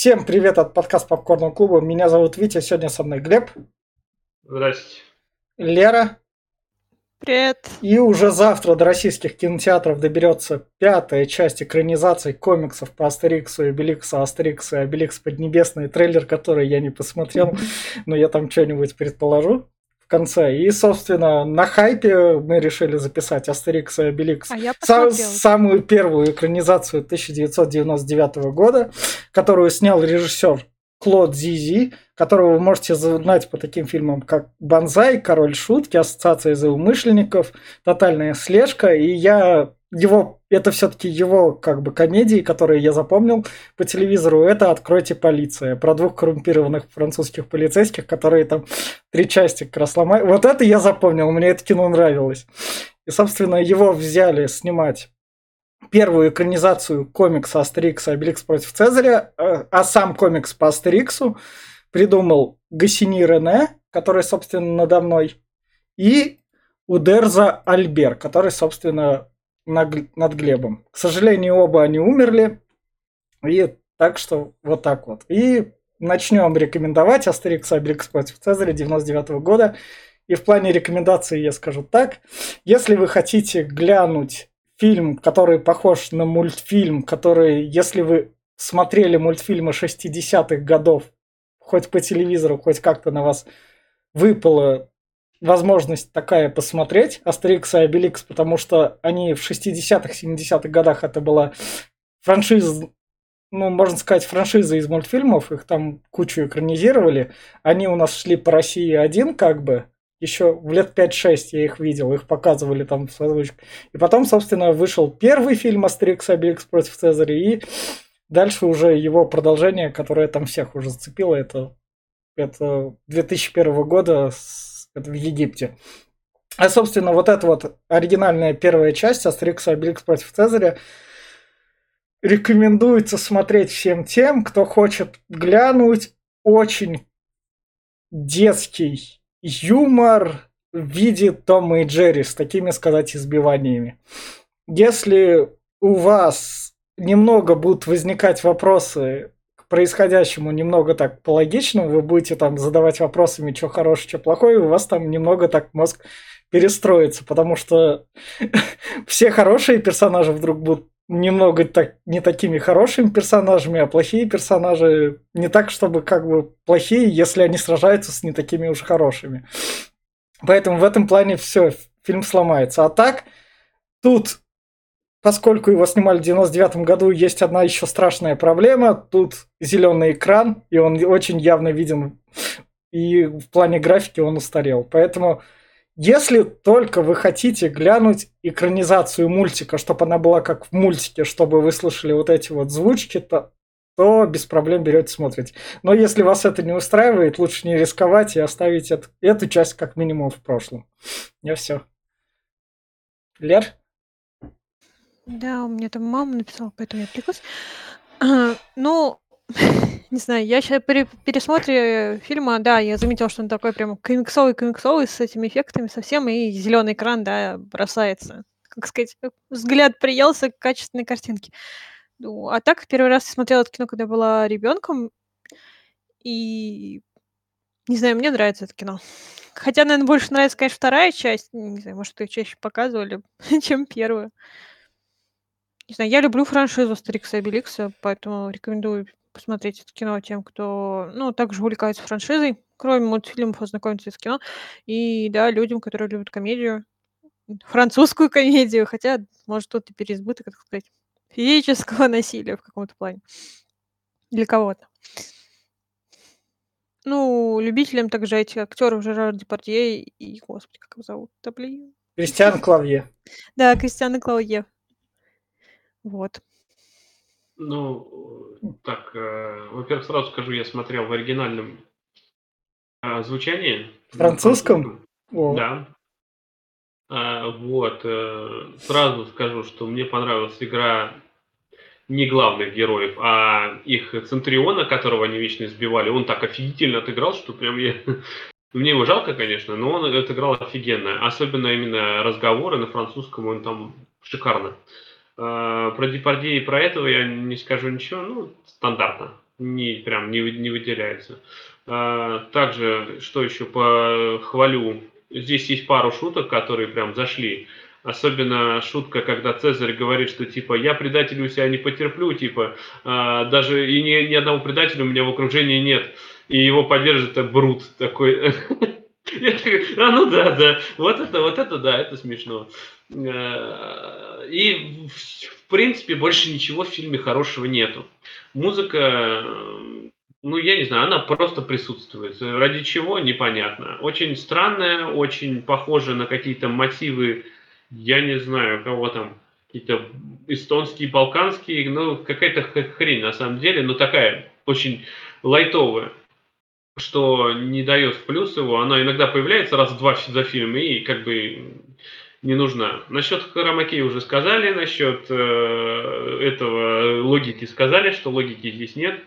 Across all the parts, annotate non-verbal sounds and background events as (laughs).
Всем привет от подкаста Попкорного клуба. Меня зовут Витя, сегодня со мной Глеб. Здрасте. Лера. Привет. И уже завтра до российских кинотеатров доберется пятая часть экранизации комиксов по Астериксу и Обеликсу, Астерикс и Обеликс Поднебесный, трейлер, который я не посмотрел, (laughs) но я там что-нибудь предположу конце. И, собственно, на хайпе мы решили записать Астерикс и Обеликс. А я самую первую экранизацию 1999 года, которую снял режиссер Клод Зизи, которого вы можете знать по таким фильмам, как «Бонзай», «Король шутки», «Ассоциация злоумышленников», «Тотальная слежка». И я его, это все-таки его как бы комедии, которые я запомнил по телевизору, это «Откройте полиция», про двух коррумпированных французских полицейских, которые там три части как раз ломают. Вот это я запомнил, мне это кино нравилось. И, собственно, его взяли снимать первую экранизацию комикса Астерикса «Обеликс против Цезаря», э, а сам комикс по Астериксу придумал Гассини Рене, который, собственно, надо мной, и Удерза Альбер, который, собственно, над Глебом. К сожалению, оба они умерли, и так что вот так вот. И начнем рекомендовать Астерикс Обеликс против Цезаря 99 года. И в плане рекомендаций я скажу так. Если вы хотите глянуть фильм, который похож на мультфильм, который, если вы смотрели мультфильмы 60-х годов, хоть по телевизору, хоть как-то на вас выпала возможность такая посмотреть, Астерикс и Обеликс, потому что они в 60-х, 70-х годах это была франшиза, ну, можно сказать, франшиза из мультфильмов, их там кучу экранизировали. Они у нас шли по России один, как бы, еще в лет 5-6 я их видел, их показывали там с озвучкой. И потом, собственно, вышел первый фильм Астерикс Обеликс против Цезаря, и дальше уже его продолжение, которое там всех уже зацепило, это, это 2001 года это в Египте. А, собственно, вот эта вот оригинальная первая часть Астерикс Обеликс против Цезаря рекомендуется смотреть всем тем, кто хочет глянуть очень детский юмор в виде Тома и Джерри с такими, сказать, избиваниями. Если у вас немного будут возникать вопросы к происходящему немного так по логичному, вы будете там задавать вопросами, что хорошее, что плохое, и у вас там немного так мозг перестроится, потому что (laughs) все хорошие персонажи вдруг будут немного так, не такими хорошими персонажами, а плохие персонажи не так, чтобы как бы плохие, если они сражаются с не такими уж хорошими. Поэтому в этом плане все, фильм сломается. А так, тут, поскольку его снимали в 99 году, есть одна еще страшная проблема. Тут зеленый экран, и он очень явно виден. И в плане графики он устарел. Поэтому если только вы хотите глянуть экранизацию мультика, чтобы она была как в мультике, чтобы вы слышали вот эти вот звучки, то, то без проблем берете смотрите. Но если вас это не устраивает, лучше не рисковать и оставить эт- эту часть как минимум в прошлом. Я все. Лер? Да, у меня там мама написала, поэтому я отвлекусь. (clears throat) Ну, не знаю, я сейчас при пересмотре фильма, да, я заметила, что он такой прям комиксовый-комиксовый с этими эффектами совсем, и зеленый экран, да, бросается. Как сказать, взгляд приелся к качественной картинке. Ну, а так, первый раз я смотрела это кино, когда была ребенком, и не знаю, мне нравится это кино. Хотя, наверное, больше нравится, конечно, вторая часть. Не знаю, может, ее чаще показывали, (laughs) чем первую. Не знаю, я люблю франшизу Астерикса и Обеликса, поэтому рекомендую посмотреть это кино тем, кто, ну, также увлекается франшизой, кроме мультфильмов, ознакомиться с кино. И, да, людям, которые любят комедию, французскую комедию, хотя, может, тут и переизбыток, так сказать, физического (laughs) насилия в каком-то плане. Для кого-то. Ну, любителям также эти актеров Жерар Депардье и, господи, как его зовут? Да блин. Кристиан Клавье. Да, Кристиан и Клауе. Вот. Ну, так, э, во-первых, сразу скажу, я смотрел в оригинальном э, звучании. Французском? О, Да. А, вот. э, Сразу скажу, что мне понравилась игра не главных героев, а их Центуриона, которого они вечно избивали. Он так офигительно отыграл, что прям я... (laughs) Мне его жалко, конечно, но он отыграл офигенно. Особенно именно разговоры на французском, он там шикарно. А, Про Депардье и про этого я не скажу ничего, ну, стандартно. не, прям не, не выделяется. А, также, что еще похвалю, здесь есть пару шуток, которые прям зашли. Особенно шутка, когда Цезарь говорит, что типа я предателю себя не потерплю, типа а, даже и ни, ни одного предателя у меня в окружении нет. И его поддержит Брут такой. (laughs) Такой, а ну да, да, вот это, вот это да, это смешно. Э, и в принципе больше ничего в фильме хорошего нету. Музыка, ну я не знаю, она просто присутствует. Ради чего, непонятно. Очень странная, очень похожа на какие-то мотивы я не знаю, кого там, какие-то эстонские, балканские, ну, какая-то хрень на самом деле, но такая очень лайтовая, что не дает в плюс его. Она иногда появляется раз в два за фильм и как бы не нужна. Насчет хромакея уже сказали, насчет э, этого логики сказали, что логики здесь нет.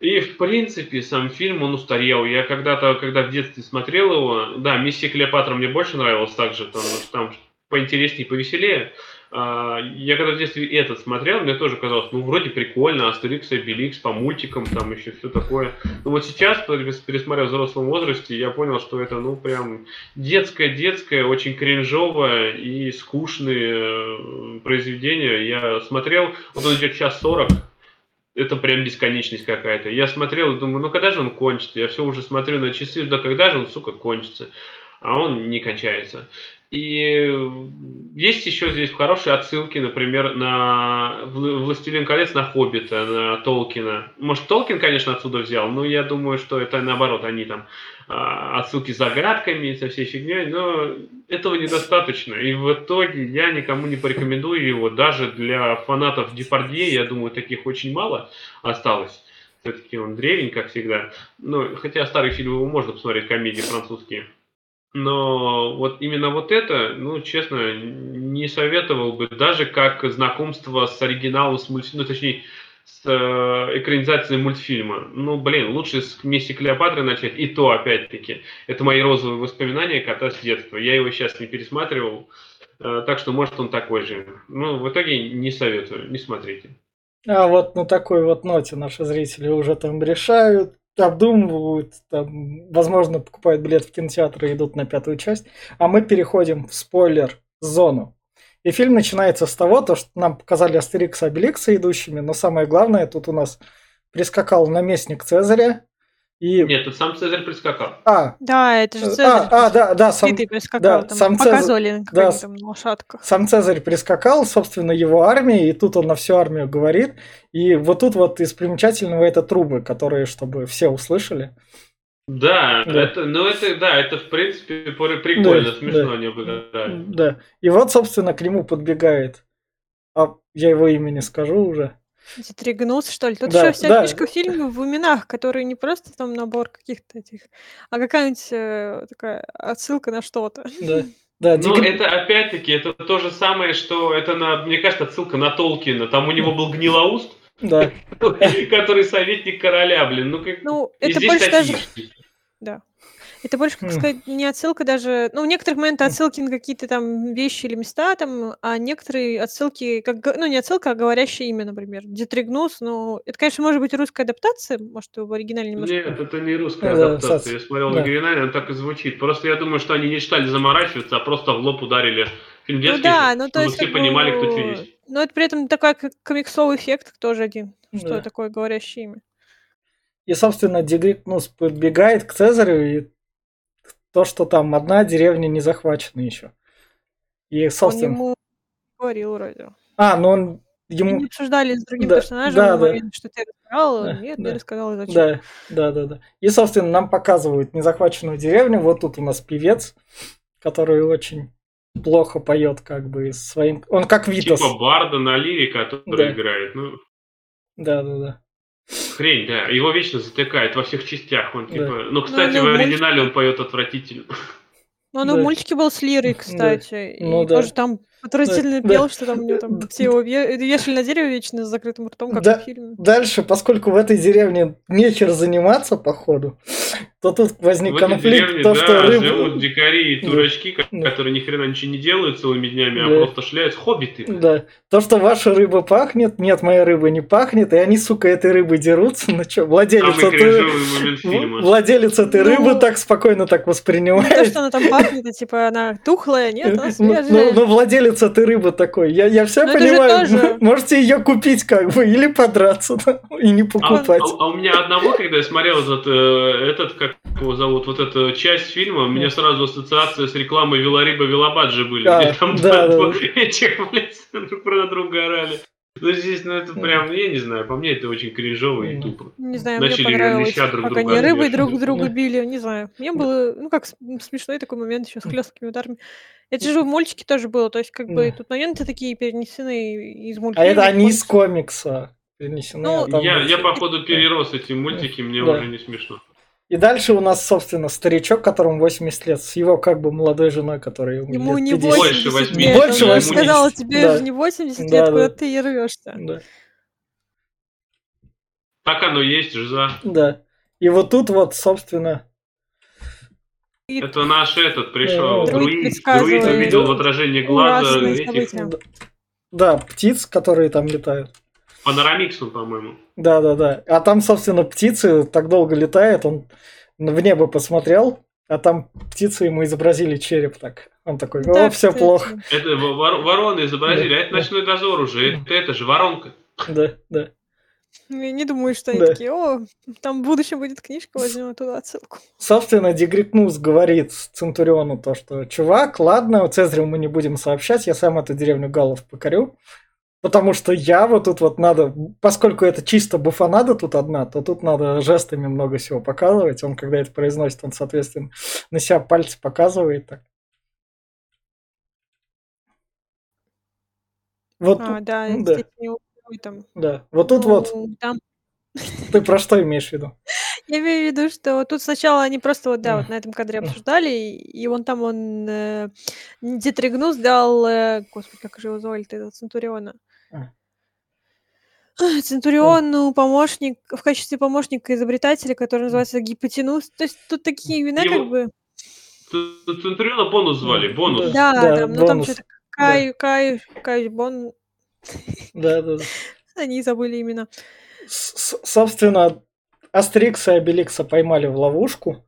И, в принципе, сам фильм, он устарел. Я когда-то, когда в детстве смотрел его, да, «Миссия Клеопатра» мне больше нравилась также, там, там поинтереснее, повеселее. А, я когда в детстве этот смотрел, мне тоже казалось, ну, вроде прикольно, Астерикс, Обеликс, по мультикам, там еще все такое. Но вот сейчас, пересмотрев в взрослом возрасте, я понял, что это, ну, прям детское-детское, очень кринжовое и скучное э, произведение. Я смотрел, вот он идет час сорок, это прям бесконечность какая-то. Я смотрел и думаю, ну когда же он кончится? Я все уже смотрю на часы, да когда же он, сука, кончится? А он не кончается. И есть еще здесь хорошие отсылки, например, на «Властелин колец», на «Хоббита», на Толкина. Может, Толкин, конечно, отсюда взял, но я думаю, что это наоборот, они там а, отсылки с загадками, со всей фигней, но этого недостаточно. И в итоге я никому не порекомендую его, даже для фанатов Депардье, я думаю, таких очень мало осталось. Все-таки он древень, как всегда. Ну, хотя старые фильмы можно посмотреть, комедии французские. Но вот именно вот это, ну, честно, не советовал бы, даже как знакомство с оригиналом, с мультфильмом, ну, точнее, с э, экранизацией мультфильма. Ну, блин, лучше с Месси Клеопатры начать. И то, опять-таки, это мои розовые воспоминания кота с детства. Я его сейчас не пересматривал, э, так что, может, он такой же. Ну, в итоге не советую, не смотрите. А вот на такой вот ноте наши зрители уже там решают, обдумывают, там, возможно, покупают билет в кинотеатр и идут на пятую часть, а мы переходим в спойлер-зону. И фильм начинается с того, то, что нам показали Астерикса и Обеликса идущими, но самое главное, тут у нас прискакал наместник Цезаря, и... Нет, тут сам Цезарь прискакал. А, да, это же Цезарь. А, а да, да, сам, прискакал, да, там сам показывали Цезарь, на да, там лошадках. Сам Цезарь прискакал, собственно, его армия, и тут он на всю армию говорит. И вот тут вот из примечательного это трубы, которые, чтобы все услышали. Да, да. это, ну это, да, это в принципе прикольно, да, смешно да, они выглядят. Да, и вот, собственно, к нему подбегает, а я его имя не скажу уже, Затригнулся, что ли? Тут да, еще вся да. фишка фильма в именах, которые не просто там набор каких-то этих, а какая-нибудь э, такая отсылка на что-то. Да. Да, Ну, Дик... это опять-таки, это то же самое, что это, на, мне кажется, отсылка на Толкина. Там у него был гнилоуст, да. (laughs) который советник короля, блин. Ну, как... ну это больше даже... Да. Это больше, как сказать, не отсылка даже... Ну, в некоторых моментах отсылки на какие-то там вещи или места, там, а некоторые отсылки, как, ну, не отсылка, а говорящее имя, например. Детригнус, ну, это, конечно, может быть русская адаптация, может, в оригинале немножко... Нет, это не русская да, адаптация. Я смотрел да. в оригинале, она так и звучит. Просто я думаю, что они не стали заморачиваться, а просто в лоб ударили. Фильм ну детский, ну, да, ну, то есть, все понимали, кто что есть. Но это при этом такой комиксовый эффект тоже один. Что такое говорящее имя. И, собственно, Дегрикнус подбегает к Цезарю и то, что там одна деревня не захвачена еще. И, собственно... Он ему говорил вроде. А, ну он ему... Они обсуждали с другим да, персонажем, да, да. что ты рассказал, да, нет, да, не рассказал, зачем. Да, да, да, да. И, собственно, нам показывают незахваченную деревню. Вот тут у нас певец, который очень плохо поет, как бы своим. Он как Витас. Типа Барда на лире, который да. играет. Ну... Да, да, да. Хрень, да. Его вечно затыкает во всех частях. Он, типа... да. Ну, кстати, ну, в оригинале мульт... он поет отвратительно. Ну, он да. в мультике был с Лирой, кстати. Да. Ну, и да. тоже там Отвратительно Да, пел, да. что там у него там Д- все его ве- вешали на дереве вечно с закрытым ртом, как Да. в фильме. Дальше, поскольку в этой деревне нехер заниматься, походу, то тут возник В этой конфликт, деревне, то, да, что рыбу... живут дикари и Да. дурачки, Да. которые ни хрена ничего не делают целыми днями, Да. а просто шляются хоббиты. Да. То, что ваша рыба пахнет, нет, моя рыба не пахнет, и они, сука, этой рыбой дерутся. Ну что, владелец Самый этой, владелец этой Ну, рыбы так спокойно так Не то, воспринимает. что она там пахнет, а типа она тухлая, нет, она Ну, свежая. ну, ну, владелец этой рыбы такой, я, я все Ну, же понимаю, тоже- можете ее купить как бы, или подраться да, и не А, покупать. а- а у меня одного, когда я смотрел этот, э, этот, как его зовут, вот эту часть фильма, у меня сразу ассоциация с рекламой Велариба Велабаджи были, А, где там да, два- (laughs) да. этих, блядь, (laughs) друг про друга орали. Ну, здесь, ну, это прям, я не знаю, по мне это очень кринжово и тупо. Не знаю, мне Начали понравилось, леща друг как друга они рыбой друг друга Да. били, не знаю. Мне было, ну, как с- смешной такой момент еще с хлесткими ударами. Это же в мультике тоже было, то есть, как бы, тут моменты такие перенесены из А мультфильма. это они из комикса перенесены. Ну, а там Я, я походу перерос эти мультики, мне Да. уже не смешно. И дальше у нас, собственно, старичок, которому 80 лет, с его как бы молодой женой, которой ему Ему лет не 50. 80 Больше лет. 80, Больше я 80, сказала, тебе да. же не 80 Да, лет, да. куда ты рвешься. Да, Так оно есть, жиза. да. И вот тут вот, собственно, И Это наш этот пришел, Друид друид, увидел в отражении глаза этих да, птиц, которые там летают. Панорамиксу, по-моему. Да, да, да. А там, собственно, птицы так долго летают, он в небо посмотрел, а там птицы ему изобразили череп так. Он такой, о, Да, все кстати. плохо. Это вор- вороны изобразили, а это Да. ночной дозор уже. Это, это же воронка. Да, да. Я не думаю, что они Да. такие, о, там в будущем будет книжка, возьмем оттуда отсылку. Собственно, Дегрикнус говорит Центуриону то, что чувак, ладно, Цезарю мы не будем сообщать, я сам эту деревню Галлов покорю. Потому что я вот тут вот надо, поскольку это чисто буфанада тут одна, то тут надо жестами много всего показывать. Он, когда это произносит, он, соответственно, на себя пальцы показывает. Так. Вот, А, да, ну да. там. да. Вот тут вот, ну, Там ты про что имеешь в виду? (laughs) Я имею в виду, что вот тут сначала они просто вот, да, вот на этом кадре обсуждали, и он там, он, э, Дитригнус дал, э, господи, как же его звали-то, Центуриона? А. А, Центуриону помощник, в качестве помощника изобретателя, который называется Гипотенус. То есть тут такие имена Его- как бы... Центуриона бонус звали, Да. бонус. Да, да, там, ну там бонус. что-то Кай, Кай, Кай, Бон, Да, да, да. (laughs) они забыли имена. С- с- собственно, Астерикса и Обеликса поймали в ловушку.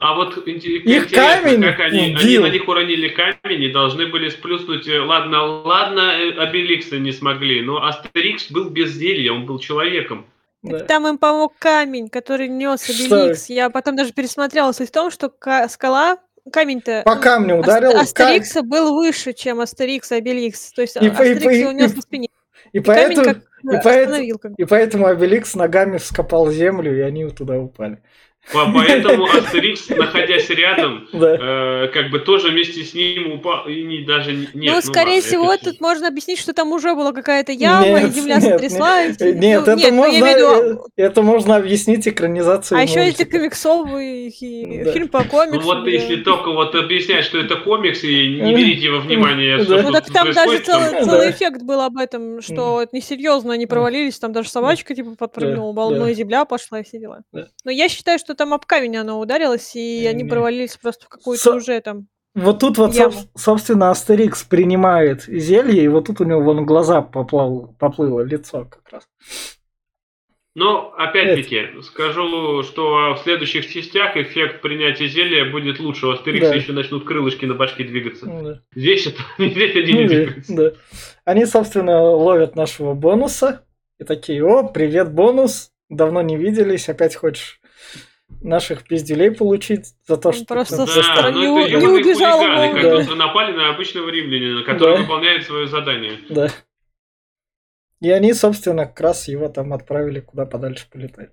А вот Их камень как они, они на них уронили камень и должны были сплюснуть. э, Ладно, ладно, э, Обеликса не смогли, но Астерикс был без зелья, он был человеком. Да. Там им помог камень, который нес Что? Обеликс. Я потом даже пересмотрела. Суть в том, что ка- скала, камень-то... По камню Ас- ударил. Астерикса был выше, чем Астерикс и Обеликс. То есть И по- и его и- на спине. (laughs) И И камень поэтому, как и поэтому- остановил. Как бы. и поэтому Обеликс ногами вскопал землю, и они туда упали. По- (laughs) Поэтому Астерикс, находясь рядом, Да. э, как бы тоже вместе с ним упал и не, даже не- нет. ну, скорее ладно, всего, это тут можно объяснить, что там уже была какая-то яма, и Нет, земля нет, сотряслась. Нет, Ну, нет, это ну, я можно, имею в виду, э, это можно объяснить экранизацией А еще эти мультика. комиксовые и Да. фильм по Ну комиксу. вот да. если только вот объяснять, что это комикс, и не берите во внимание, Да. что Ну так там даже целый, Да. целый эффект был об этом, что это несерьезно, они провалились, там даже собачка типа подпрыгнула, Да, волной земля пошла и все дела. Да. Но я считаю, что там об камень оно ударилось, и они провалились просто в какую-то Со- уже там... Вот тут вот, Яму. соб- собственно, Астерикс принимает зелье, и вот тут у него вон глаза поплыл, поплыло, лицо как раз. Но, опять-таки, скажу, что в следующих частях эффект принятия зелья будет лучше. У Астерикса Да. еще начнут крылышки на башке двигаться. Ну да. Здесь это (laughs) здесь они Ну не двигаются. да. Они, собственно, ловят нашего бонуса и такие, о, привет, бонус, давно не виделись, опять хочешь наших пиздюлей получить за то, Он что... просто Да, со застал». стороны ну не убежал вовремя. которые напали на обычного римлянина, который Да. выполняет свое задание. Да. И они, собственно, как раз его там отправили куда подальше полетать.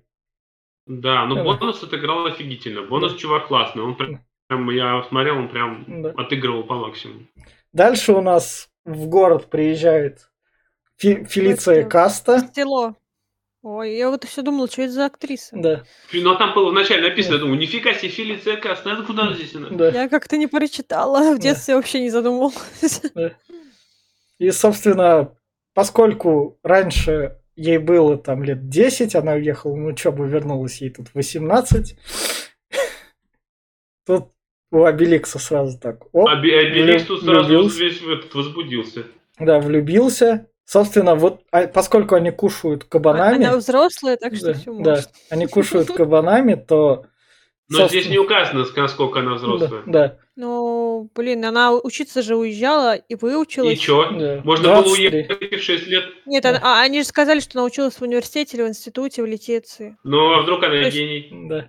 Да, но Да. бонус отыграл офигительно. Бонус Да. чувак классный. Он прям, прям- я смотрел, он прям Да. отыгрывал по максимуму. Дальше у нас в город приезжает Фи- Фелиция Каста. Село. Ой, я вот все думала, что это за актриса. Да, Ну, а там было вначале написано, я думаю, нифига себе, Фелиция Каст, это куда здесь она? да. Я как-то не прочитала, в Да. детстве вообще не задумывалась. И, собственно, поскольку раньше ей было там лет 10, она уехала на учебу, вернулась ей тут 18. Тут у Обеликса сразу так. Оп, Обеликс тут сразу влюбился. весь возбудился. Да, влюбился. Собственно, вот а, поскольку они кушают кабанами, Она взрослая, так что да, все да, может. они кушают кабанами, то Но Собственно. здесь не указано, с- насколько она взрослая. да, да, Ну, блин, она учиться же уезжала и выучилась. И чё? да, Можно было 23. уехать и в 6 лет. Нет, Да. она- а, они же сказали, что она училась в университете или в институте, в Летеции. Но а вдруг она То есть- гений. Да.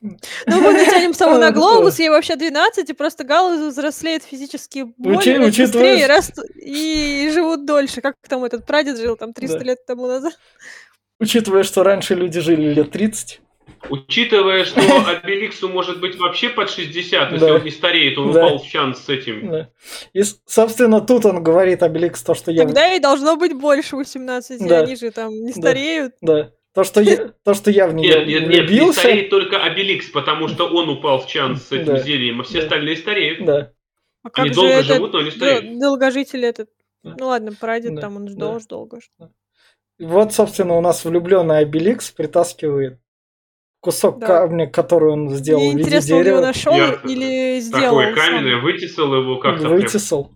Ну, мы натянем (laughs) сову на глобус, ей вообще 12, и просто галузы взрослеют физически более быстрее и, растут- и живут дольше. Как там этот прадед жил там 300 Да. лет тому назад? Учитывая, что раньше люди жили лет 30. Учитывая, что (laughs) Обеликсу может быть вообще под 60, если Да. он не стареет, он Да. упал в чан с этим. Да. И, собственно, тут он говорит Обеликс то, что я... Тогда ей должно быть больше 18, Да. они же там не Да. стареют. Да. То, что я, (laughs) то, что я в нее Нет, нет, нет, не стареет только Обеликс, потому что он упал в чан с этим Да. зельем, а все Да. остальные стареют. Да. А как Они же долго этот живут, но не дол- стареют. долгожитель этот? Да. Ну ладно, прадед Да. там, он Да. ждал ж долго. ж. Вот, собственно, у нас влюбленный Обеликс притаскивает кусок Да. камня, который он сделал Мне в виде интересно, он его дерева. нашел Я- или сделал Такое он сам вытесал его как-то. прям. Вытесал.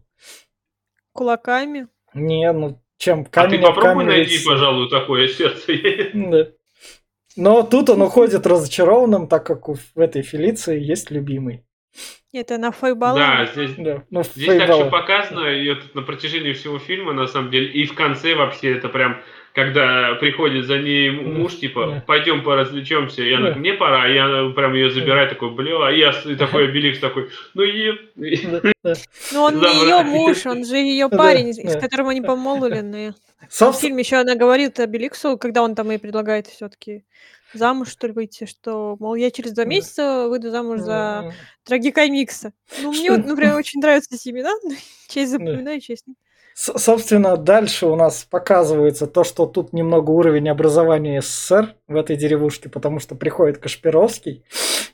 кулаками? Не, ну чем А ты камень об попробуй камень найди, вытесал. пожалуй, такое сердце. Да. Но тут он уходит разочарованным, так как у, в этой Фелиции есть любимый. Это на Фейбала? Да, здесь Да. Ну, Здесь так все показано, и это на протяжении всего фильма, на самом деле, и в конце вообще это прям, когда приходит за ней муж, типа, пойдем поразвлечемся, и она, мне пора, и она прям ее забирает, такой, бля, и я и такой (laughs) Обеликс такой, ну и... (laughs) Ну он не ее муж, он же ее (laughs) парень, с которым они помолвлены. В фильме еще она говорит Обеликсу, когда он там ей предлагает все-таки замуж, что ли, выйти, что, мол, я через два месяца выйду замуж за трагикомикса. Ну, мне, например, очень нравятся эти имена. Честь запоминаю, честь. нет. С- собственно, дальше у нас показывается то, что тут немного уровень образования СССР в этой деревушке, потому что приходит Кашпировский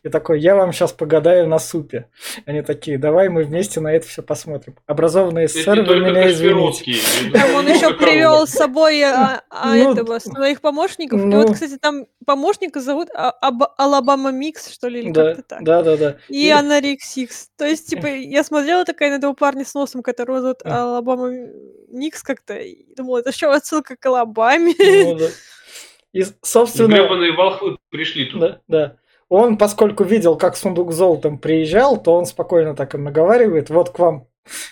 и такой, я вам сейчас погадаю на супе. Они такие, давай мы вместе на это все посмотрим. Образованный Это СССР, вы меня извините. Там он много еще привел с собой а, а, Ну, этого, своих помощников. И ну. вот, кстати, там помощника зовут А- Аб- Алабама Микс, что ли, или Да, как-то так. да, да, да. И Анарик Сикс. То есть, типа, я смотрела такая на этого парня с носом, которого зовут. Алабама Никс как-то, и думала, это что, отсылка к Алабаме? Ну, да. И, собственно, Гребаные волхвы пришли тут. да, да. Он, поскольку видел, как сундук с золотом приезжал, то он спокойно так им наговаривает, вот к вам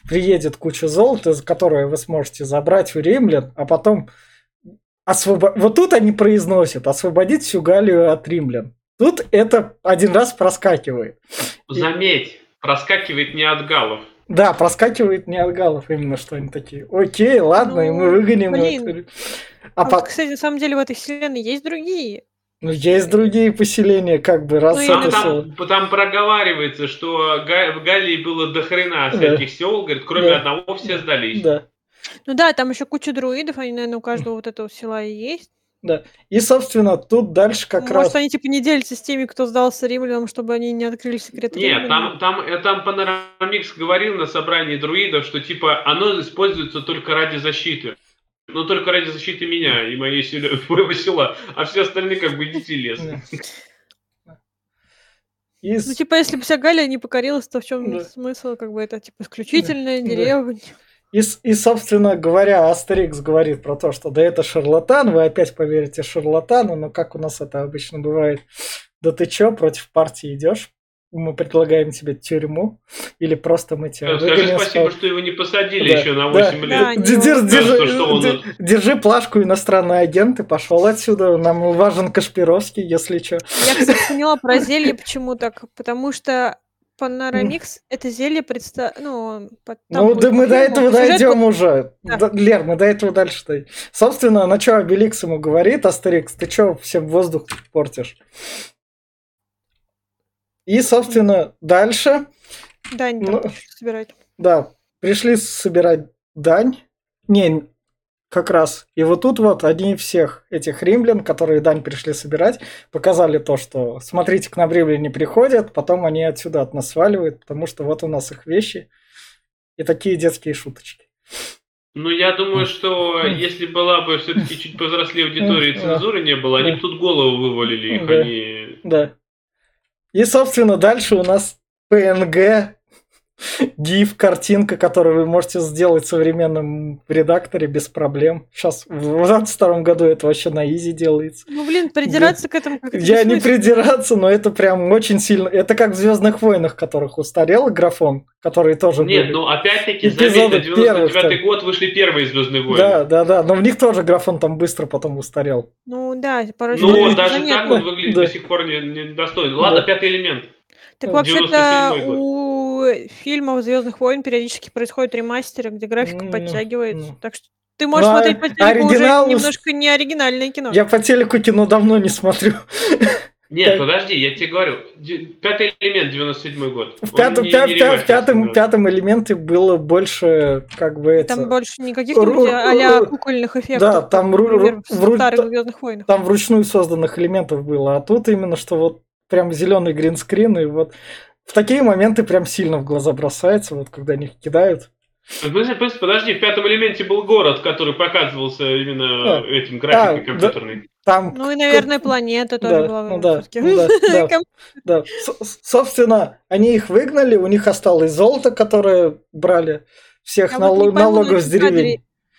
приедет куча золота, за которое вы сможете забрать у римлян, а потом освобо- Вот тут они произносят освободить всю Галлию от римлян. Тут это один раз проскакивает. Заметь, проскакивает не от галов. Да, проскакивает не от галлов именно, что они такие. Окей, ладно, и мы Ну, выгоним. блин. А А вот, по- кстати, на самом деле в этой вселенной есть другие. ну, есть другие поселения, как бы, раз Ну, это именно всё- Там, там проговаривается, что в Галлии было до хрена всяких сел, говорит, кроме Да. одного все сдались. Да. Ну да, там еще куча друидов, они, наверное, у каждого вот этого села и есть. И, собственно, тут дальше как Может, раз... они типа не делятся с теми, кто сдался римлянам, чтобы они не открыли секреты Нет, римлянам? там, там, там Панорамикс говорил на собрании друидов, что типа оно используется только ради защиты. Но только ради защиты меня и моей селе- (laughs) моего села, а все остальные как бы идите лес. Да. Ну, типа, если бы вся Галия не покорилась, то в чем Да. смысл? Как бы это, типа, исключительная Да. деревня. И, и, собственно говоря, Астерикс говорит про то, что да это шарлатан, вы опять поверите шарлатану, но как у нас это обычно бывает, да ты чё, против партии идешь? Мы предлагаем тебе тюрьму, или просто мы тебя Скажи выгоним. спасибо, что его не посадили Да, еще на да. 8 Да, лет. не Держи, держи- что он дер- держи плашку, иностранный агент, и пошел отсюда. Нам важен Кашпировский, если что. Я, кстати, поняла про зелье, почему так. Потому что Панорамикс это зелье предста... Ну, Ну, да мы до этого дойдем уже. Да. Да, Лер, мы до этого дальше дойдем. Собственно, на что Обеликс ему говорит, Астерикс, ты что всем воздух портишь? И, собственно, дальше, Дань Ну, собирать. да, пришли собирать дань. Не, как раз. И вот тут вот одни всех этих римлян, которые дань пришли собирать, показали то, что смотрите, к нам римляне приходят, потом они отсюда от нас сваливают, потому что вот у нас их вещи и такие детские шуточки. Ну, я думаю, что если была бы все-таки чуть повзрослее аудитория и цензуры не было, они бы тут голову вывалили их, они... Да. И, собственно, дальше у нас PNG, GIF, картинка, которую вы можете сделать в современном редакторе без проблем. Сейчас, в 22 году это вообще на изи делается. Ну, блин, придираться к этому как-то Я не придираться, но это прям очень сильно... Это как в «Звездных войнах», которых устарел графон, которые тоже Нет, были. ну опять-таки, Эпизоды заметь, на первых 99 там. год вышли первые Звездные войны. Да, да, да, но в них тоже графон там быстро потом устарел. Ну да, порой Ну, даже так он выглядит Да. до сих пор не- недостойно. Ладно, Да. пятый элемент. Так вообще-то 97-й год. У фильмов Звездных войн периодически происходят ремастеры, где графика Ну, подтягивается. ну. Так что ты можешь а смотреть по телеку оригинал уже немножко не оригинальное кино. Я по телеку кино давно не смотрю. Нет, подожди, я тебе говорю. Пятый элемент, 97 год. В пятом, не- пя- не пя- пятом, пятом элементе было больше, как бы это... Там больше не Ру- ру- кукольных эффектов. Да, там ру- например, ру- в вру- старых та- Звездных войнах. Там вручную созданных элементов было, а тут именно что вот прям зеленый гринскрин, и вот в такие моменты прям сильно в глаза бросается, вот когда они их кидают. Подожди, в пятом элементе был город, который показывался именно А. этим графикой А, да. компьютерной. Там Ну и, наверное, планета тоже Да, была. ну да, ну да, (laughs) да. Да, собственно, они их выгнали, у них осталось золото, которое брали всех Я вот не налог- пойму на налогов с деревень.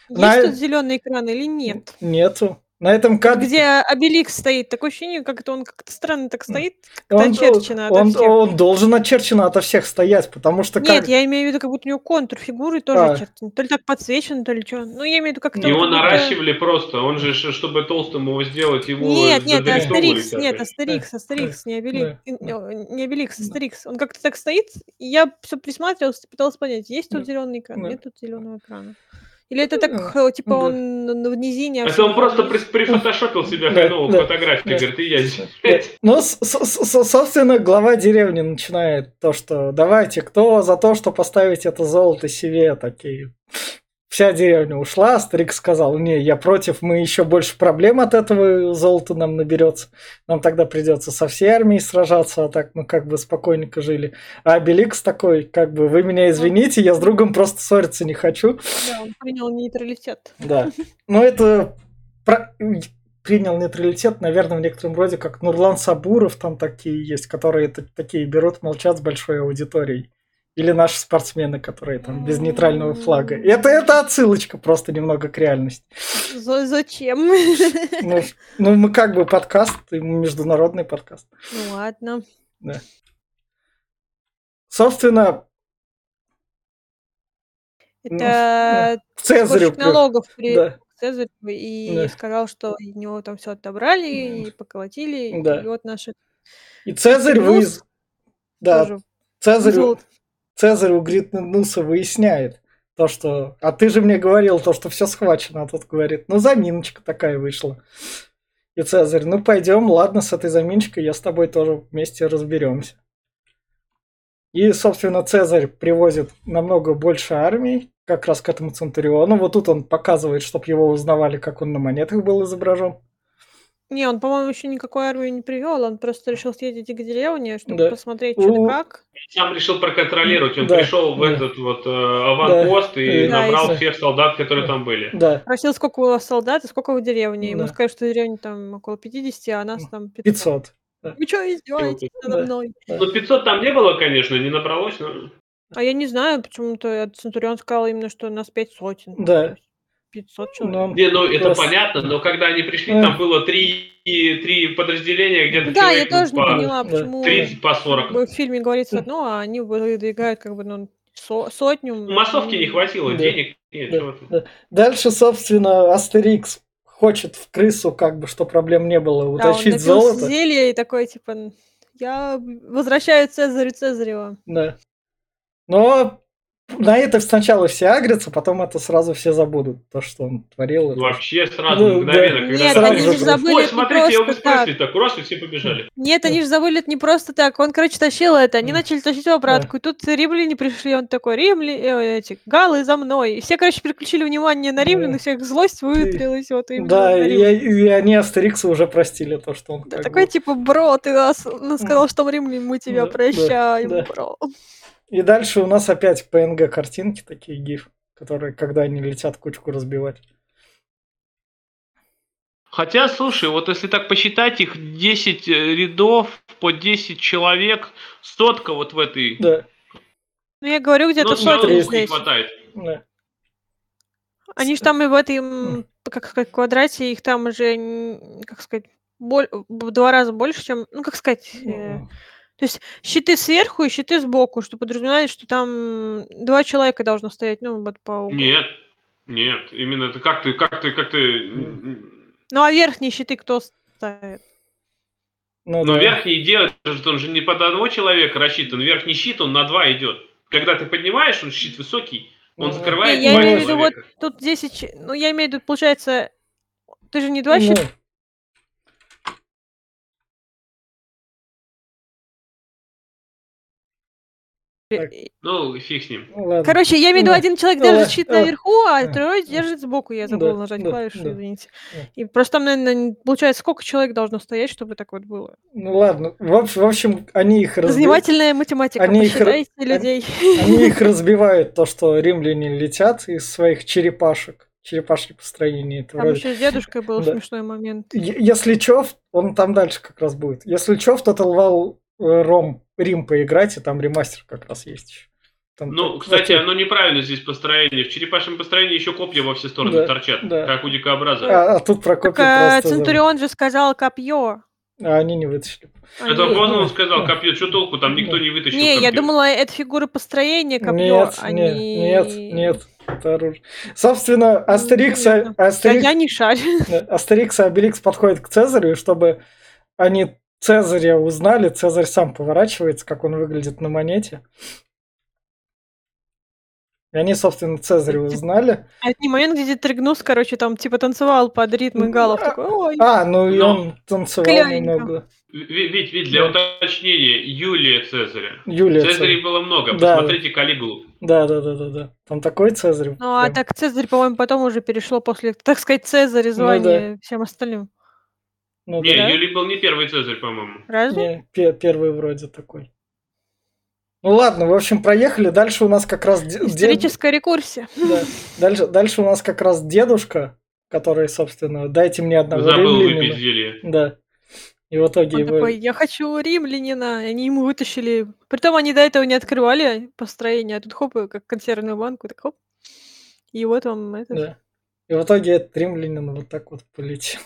Есть На- тут зеленый экран или нет? Нету. На этом кадре Где Обеликс стоит, такое ощущение, как это он как-то странно так стоит, как-то он, очерчено он- всех. он должен очерчено ото всех стоять, потому что Нет, как... я имею в виду, как будто у него контур фигуры тоже А. очерчен. То ли так подсвечен, то ли что. Ну, я имею в виду, как-то... Его как будто- наращивали просто, он же, чтобы толстым его сделать, его Нет, нет, Астерикс, как-то. нет, Астерикс, Астерикс, не Обеликс, не Обеликс, Астерикс. Он как-то так стоит, и я все присматривалась, пыталась понять, есть тут зеленый экран, нет тут зеленого экрана. Или это так, э, типа, он в низине, а Это он просто прифотошопил хреновую да, фотографию, да. говорит, и я здесь. Ну, собственно, глава деревни начинает то, что давайте, кто за то, что поставить это золото себе, такие. Вся деревня ушла, старик сказал, не, я против, мы еще больше проблем от этого золота нам наберется. Нам тогда придется со всей армией сражаться, а так мы как бы спокойненько жили. А Обеликс такой, как бы, вы меня извините, я с другом просто ссориться не хочу. Да, он принял нейтралитет. Да. Но это принял нейтралитет, наверное, в некотором роде, как Нурлан Сабуров там такие есть, которые такие берут, молчат с большой аудиторией. Или наши спортсмены, которые там без нейтрального флага. Это, это отсылочка просто немного к реальности. За- Зачем? Ну, ну, мы как бы подкаст, и международный подкаст. Ну ладно. Собственно, Это Цезарю... сборщик налогов при Да, Цезарю и Да. сказал, что у него там все отобрали и поколотили. Да. И вот наши и Цезарь вы... Да, тоже Цезарь... золото. Цезарь у Гритнуса выясняет то, что... А ты же мне говорил то, что все схвачено, а тот говорит, ну заминочка такая вышла. И Цезарь, ну пойдем, ладно, с этой заминочкой я с тобой тоже вместе разберемся. И, собственно, Цезарь привозит намного больше армий, как раз к этому Центуриону. Вот тут он показывает, чтобы его узнавали, как он на монетах был изображен. Не, он, по-моему, еще никакой армии не привел, он просто решил съездить к деревне, чтобы Да. посмотреть, что да У- как. Сам решил проконтролировать, он Да, пришел в да. этот вот э, аванпост и Да, набрал и- всех солдат, которые там были. Да, Просил, сколько у вас солдат и сколько в деревне. Ему Да. сказали, что в деревне там около 50, а нас там 500. 500. Вы что, издеваетесь надо Да. мной? Ну, 500 там не было, конечно, не набралось, но... А я не знаю, почему-то Центурион сказал именно, что нас пять сотен. Да. То есть 500 человек. Но- Не, ну это Просто- понятно, но когда они пришли, Да. там было три, три подразделения, где-то Да, я человек тоже не по поняла, Да. почему 30, по как 40. бы в фильме говорится одно, а они выдвигают как бы ну, со- сотню. Ну, Массовки не хватило, Да. денег нет, Да. Дальше, собственно, Астерикс хочет в крысу, как бы, что проблем не было, Да, он утащить напился золото. зелья и такой, типа, я возвращаю Цезарю Цезарева. Да. Но на это сначала все агрятся, потом это сразу все забудут, то, что он творил. Вообще сразу, Ну, мгновенно, да. когда... Нет, сразу они же забыли Ой, смотрите, я просто его так. раз, и все побежали. Нет, они же забыли это не просто так. Он, короче, тащил это. Они начали тащить его обратку. И тут римляне пришли. Он такой, римли, э, эти, галы за мной. И все, короче, переключили внимание на римлян, и всех злость выветрилась. Вот Да, на и, они Астериксу уже простили то, что он Да, такой бы- типа, бро, ты нас сказал, что мы римляне, мы тебя прощаем, да. бро. И дальше у нас опять PNG картинки, такие гиф, которые, когда они летят, кучку разбивать. Хотя, слушай, вот если так посчитать, их 10 э, рядов по 10 человек, сотка вот в этой... Да, Ну, я говорю, где-то Ну, сотни двух не здесь. хватает. да. Они же там и в этом, как сказать, квадрате, их там уже, как сказать, боль- в два раза больше, чем, ну, как сказать, э, то есть щиты сверху и щиты сбоку, что подразумевает, что там два человека должно стоять, ну, вот по углу. Нет, нет, именно это как ты, как ты, как ты... Ну, а верхние щиты кто ставит? Ну, Но да. верхний идет, он же не под одного человека рассчитан, верхний щит, он на два идет. Когда ты поднимаешь, он щит высокий, он Ну, закрывает Не, я имею в виду вот тут 10, ч- ну, я имею в виду, получается, ты же не два Ну, щита, так. и- Ну, фиг с ним. ну, ладно. Короче, я имею в виду, Да. один человек держит щит да. наверху, а Да. второй держит сбоку. Я забыла Да, нажать да, клавишу, да. извините. Да. И просто там, наверное, получается, сколько человек должно стоять, чтобы так вот было? Ну ладно. В, общ- в общем, они их разбивают. Занимательная математика, они их ра- посчитайте они- людей. Они их разбивают, то, что римляне летят из своих черепашек. Черепашье построение. Это Там вроде- еще с дедушкой был Да. смешной момент. Е- Если чё, он там дальше как раз будет. Если чё, в Total War э, Ром, Рим поиграть, и там ремастер как раз есть еще. Там Ну, так- кстати, оно неправильно здесь построение. В черепашьем построении еще копья во все стороны Да, торчат, да. как у дикообраза. а, а тут про Так копию а, просто. Центурион же сказал копье. А они не вытащили. Это Они- поздно он сказал, копье, что толку, там никто не вытащил Не, я копье. думала, это фигура построения копье, Нет, а нет, не... нет, нет. Это оружие. Собственно, Астерикс, и- понятно. Я, Астерикс, я не шарю. (laughs) Астерикс и Обеликс подходят к Цезарю, чтобы они Цезаря узнали, Цезарь сам поворачивается, как он выглядит на монете. И они, собственно, Цезаря узнали. А это не момент, где Тригнус, короче, там типа танцевал под ритм галов. Такой, ой, А, ну и он танцевал Клёвенько. немного. Ведь, ведь для уточнения, Юлия Цезаря. Юлия Цезарей Цезарь. было много, Да. посмотрите Калигулу. Да, да, да, да, да. Там такой Цезарь. Ну, а прям. так Цезарь, по-моему, потом уже перешло после, так сказать, Цезаря звание всем остальным. Ну, Не, да. Юлий был не первый Цезарь, по-моему. Разве? Не, пе- первый вроде такой. Ну ладно, в общем, проехали. Дальше у нас как раз дед- Историческая рекурсия. да. дальше, дальше у нас как раз дедушка, который, собственно, дайте мне одного Забыл выпить римлянина. зелье. Да. И в итоге Он его... такой, я хочу римлянина. И они ему вытащили. Притом они до этого не открывали построение, а тут хоп, как консервную банку, так хоп. И вот вам это. Да. И в итоге этот римлянин вот так вот полетел.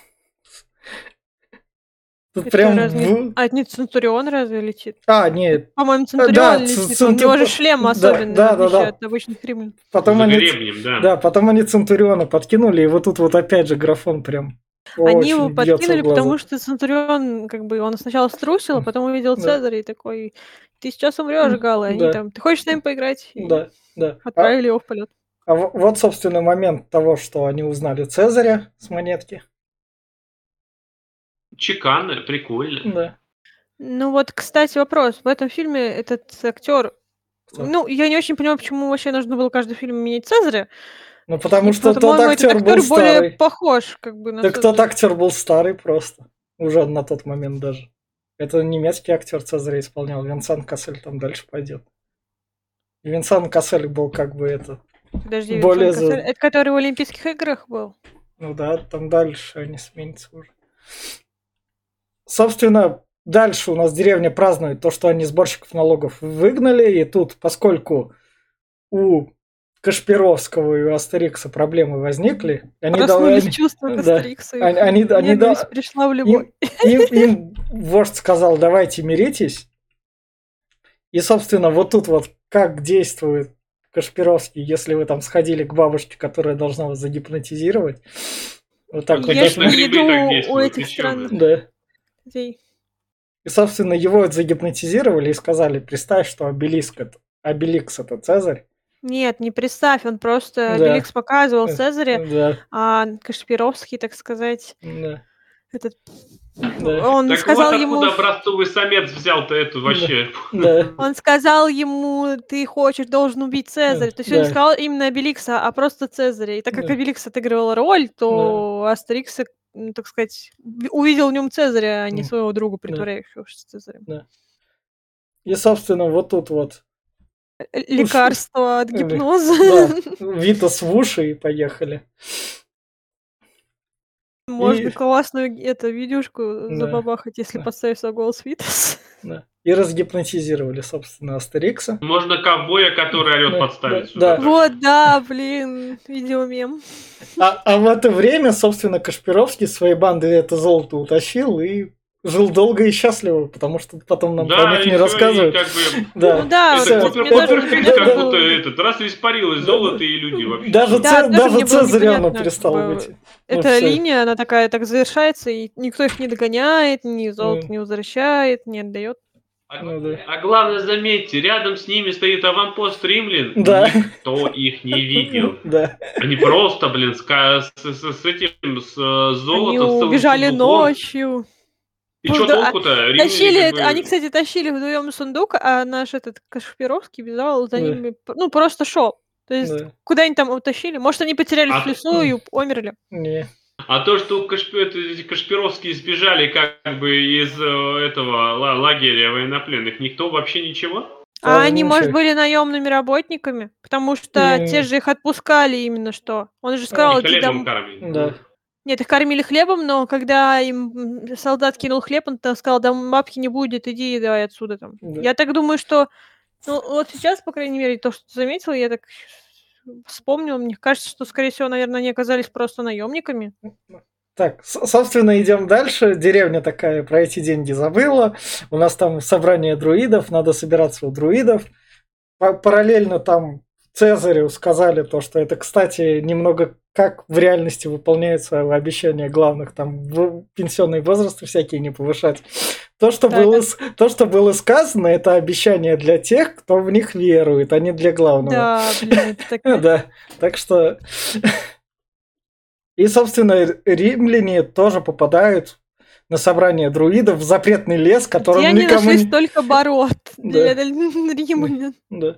Тут Это прям... разве- в- А это не Центурион разве летит? А, нет. По-моему, да, Центурион Ц- летит. У него же Центур- шлем да, особенный, да, в да, отличие да. от обычных римлян. Потом За они... гребнем, да. Да, потом они Центуриона подкинули, и вот тут вот опять же графон прям Они очень его в подкинули, глаза. потому что Центурион, как бы, он сначала струсил, а потом увидел Да. Цезаря и такой, ты сейчас умрешь. И они Да. там, ты хочешь с нами поиграть? И Да, да. А- Отправили его в полет. А вот, собственно, момент того, что они узнали Цезаря с монетки. Чеканно, прикольно. Да. Ну вот, кстати, вопрос. В этом фильме этот актер, Кто? ну, я не очень понимаю, почему вообще нужно было каждый фильм менять Цезаря. Ну, потому И, что тот этот актер был более старый. похож, как бы, на Так тот актер был старый просто. Уже на тот момент даже. Это немецкий актер Цезаря исполнял. Винсан Кассель там дальше пойдет. И Винсан Кассель был как бы это. Подожди, более Винсан за- Кассель- это который в Олимпийских играх был? Ну да, там дальше они сменятся уже. Собственно, дальше у нас деревня празднует то, что они сборщиков налогов выгнали, и тут, поскольку у Кашпировского и у Астерикса проблемы возникли, они Проснулись должны- чувства к (laughs) да. Астериксу. Они- они- они да- пришла в любовь. им, (laughs) им вождь сказал, давайте миритесь. И, собственно, вот тут вот как действует Кашпировский, если вы там сходили к бабушке, которая должна вас загипнотизировать. Вот так вот. Я Конечно, ж должно- не иду у этих стран. Да. Людей. И, собственно, его загипнотизировали и сказали, представь, что Обелиск это, Обеликс это Цезарь. Нет, не представь, он просто Да. Беликс показывал Э, Цезаря, Да, а Кашпировский, так сказать, да, этот, да, он Так сказал вот ему, откуда образцовый самец взял-то эту вообще. да. он сказал ему, ты хочешь, должен убить Цезаря. То есть он не да. сказал именно Обеликса, а просто Цезаря. И так как Да. Обеликс отыгрывал роль, то Астерикс, ну, так сказать, увидел в нем Цезаря, а не своего друга, притворяющегося Цезарем. И, собственно, вот тут вот Э, лекарство от Или- гипноза. Да, (laughs) Витас в уши и поехали. Можно И- классную это видюшку Да. забабахать, если Да. поставить свой голос Витас. (laughs) Да. И разгипнотизировали, собственно, Астерикса. Можно ковбоя, который орет, Да, подставить. да, сюда да. Вот, да, блин, видеомем. А, а в это время, собственно, Кашпировский своей банды это золото утащил и жил долго и счастливо, потому что потом нам про Да, них и не всё, и раскказывают. как бы (laughs) Да. Ну. Это вот, даже Купер Фильм, непонятно как будто этот, раз испарилось Да, золото и люди вообще. Даже, Да, Ц- даже Цезарь явно непонятно, перестал как бы, быть. Ну, Эта линия, она такая так завершается, и никто их не догоняет, ни золото Ну. не возвращает, не отдает. А, Ну да. а главное, заметьте, рядом с ними стоит аванпост римлян. Да. Никто их не видел. (laughs) Да. Они просто, блин, с, с, этим, с э, Они золотом, целым убежали ночью. И Ну что да, толку-то? Римляне Тащили, как бы- они, кстати, тащили вдвоем сундук, а наш этот Кашпировский бежал за Да. ними, ну, просто шел. То есть, Да. куда они там утащили? Может, они потерялись А- в лесу и умерли? Не. А то, что Кашпи- эти Кашпировские сбежали как бы из э, этого ла- лагеря военнопленных, никто вообще ничего? А Да, они, может, были наемными работниками? Потому что Не. те же их отпускали именно что. Он же сказал, иди. Да. Нет, их кормили хлебом, но когда им солдат кинул хлеб, он там сказал, да бабки не будет, иди давай отсюда там. Да. Я так думаю, что, ну, вот сейчас, по крайней мере, то, что ты заметила, я так вспомнила, мне кажется, что, скорее всего, наверное, они оказались просто наемниками. Так, собственно, идем дальше. Деревня такая про эти деньги забыла. У нас там собрание друидов, надо собираться у друидов. Па- Параллельно там Цезарю сказали то, что это, кстати, немного как в реальности выполняются обещания главных, там в пенсионный возраст всякие не повышать. То, что, Да, было, да. то, что было сказано, это обещание для тех, кто в них верует, а не для главного. Да, блин, так... (laughs) Да, так что... (laughs) И, собственно, римляне тоже попадают на собрание друидов в запретный лес, который Где они никому нашли столько бород (laughs) Да. римлян? Да.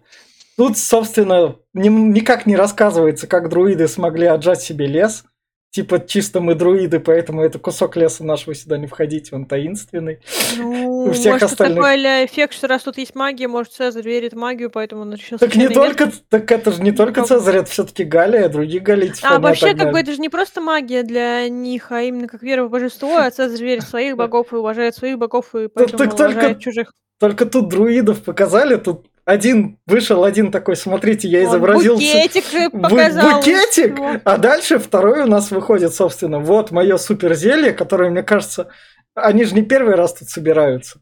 Тут, собственно, ним- никак не рассказывается, как друиды смогли отжать себе лес. Типа, чисто мы друиды, поэтому это кусок леса нашего сюда не входить, он таинственный. Ну, У всех может, остальных- такой эффект, что раз тут есть магия, может, Цезарь верит в магию, поэтому он решил... Так не только, так это же не только Как- Цезарь, это все-таки Галия, другие галийцев А вообще, как бы это же не просто магия для них, а именно как вера в божество, а Цезарь верит в своих богов и уважает своих богов, и поэтому так только- уважает чужих. Только тут друидов показали, тут один вышел, один такой, смотрите, я Он изобразил... букетик э, бу- показал. букетик, а дальше второй у нас выходит, собственно, вот мое суперзелье, которое, мне кажется, они же не первый раз тут собираются.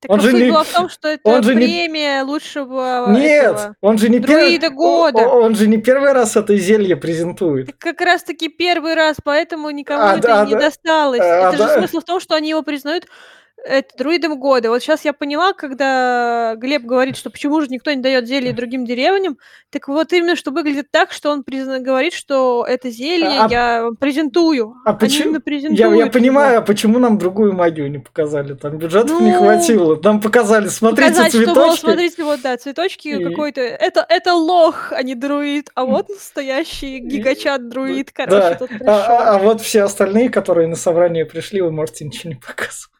Так он ну, же не- в том, что это он же не- премия лучшего Нет, этого. он же не первый... года. о- Он же не первый раз это зелье презентует. Так как раз таки первый раз, поэтому никому А, это да, не да. досталось. А, это же да. смысл в том, что они его признают это, друидом года. Вот сейчас я поняла, когда Глеб говорит, что почему же никто не дает зелье другим деревням, так вот именно, что выглядит так, что он призна- говорит, что это зелье А- я вам презентую. А почему- Я, я его. понимаю, а почему нам другую магию не показали? Там бюджетов не Ну, хватило. Нам показали, смотрите, Показать, что, мол, цветочки. смотрите, вот, да, цветочки И- какой-то. Это, это лох, а не друид. А вот настоящий гигачат-друид, короче, Да, тут а, а- а вот все остальные, которые на собрание пришли, вы можете ничего не показывать.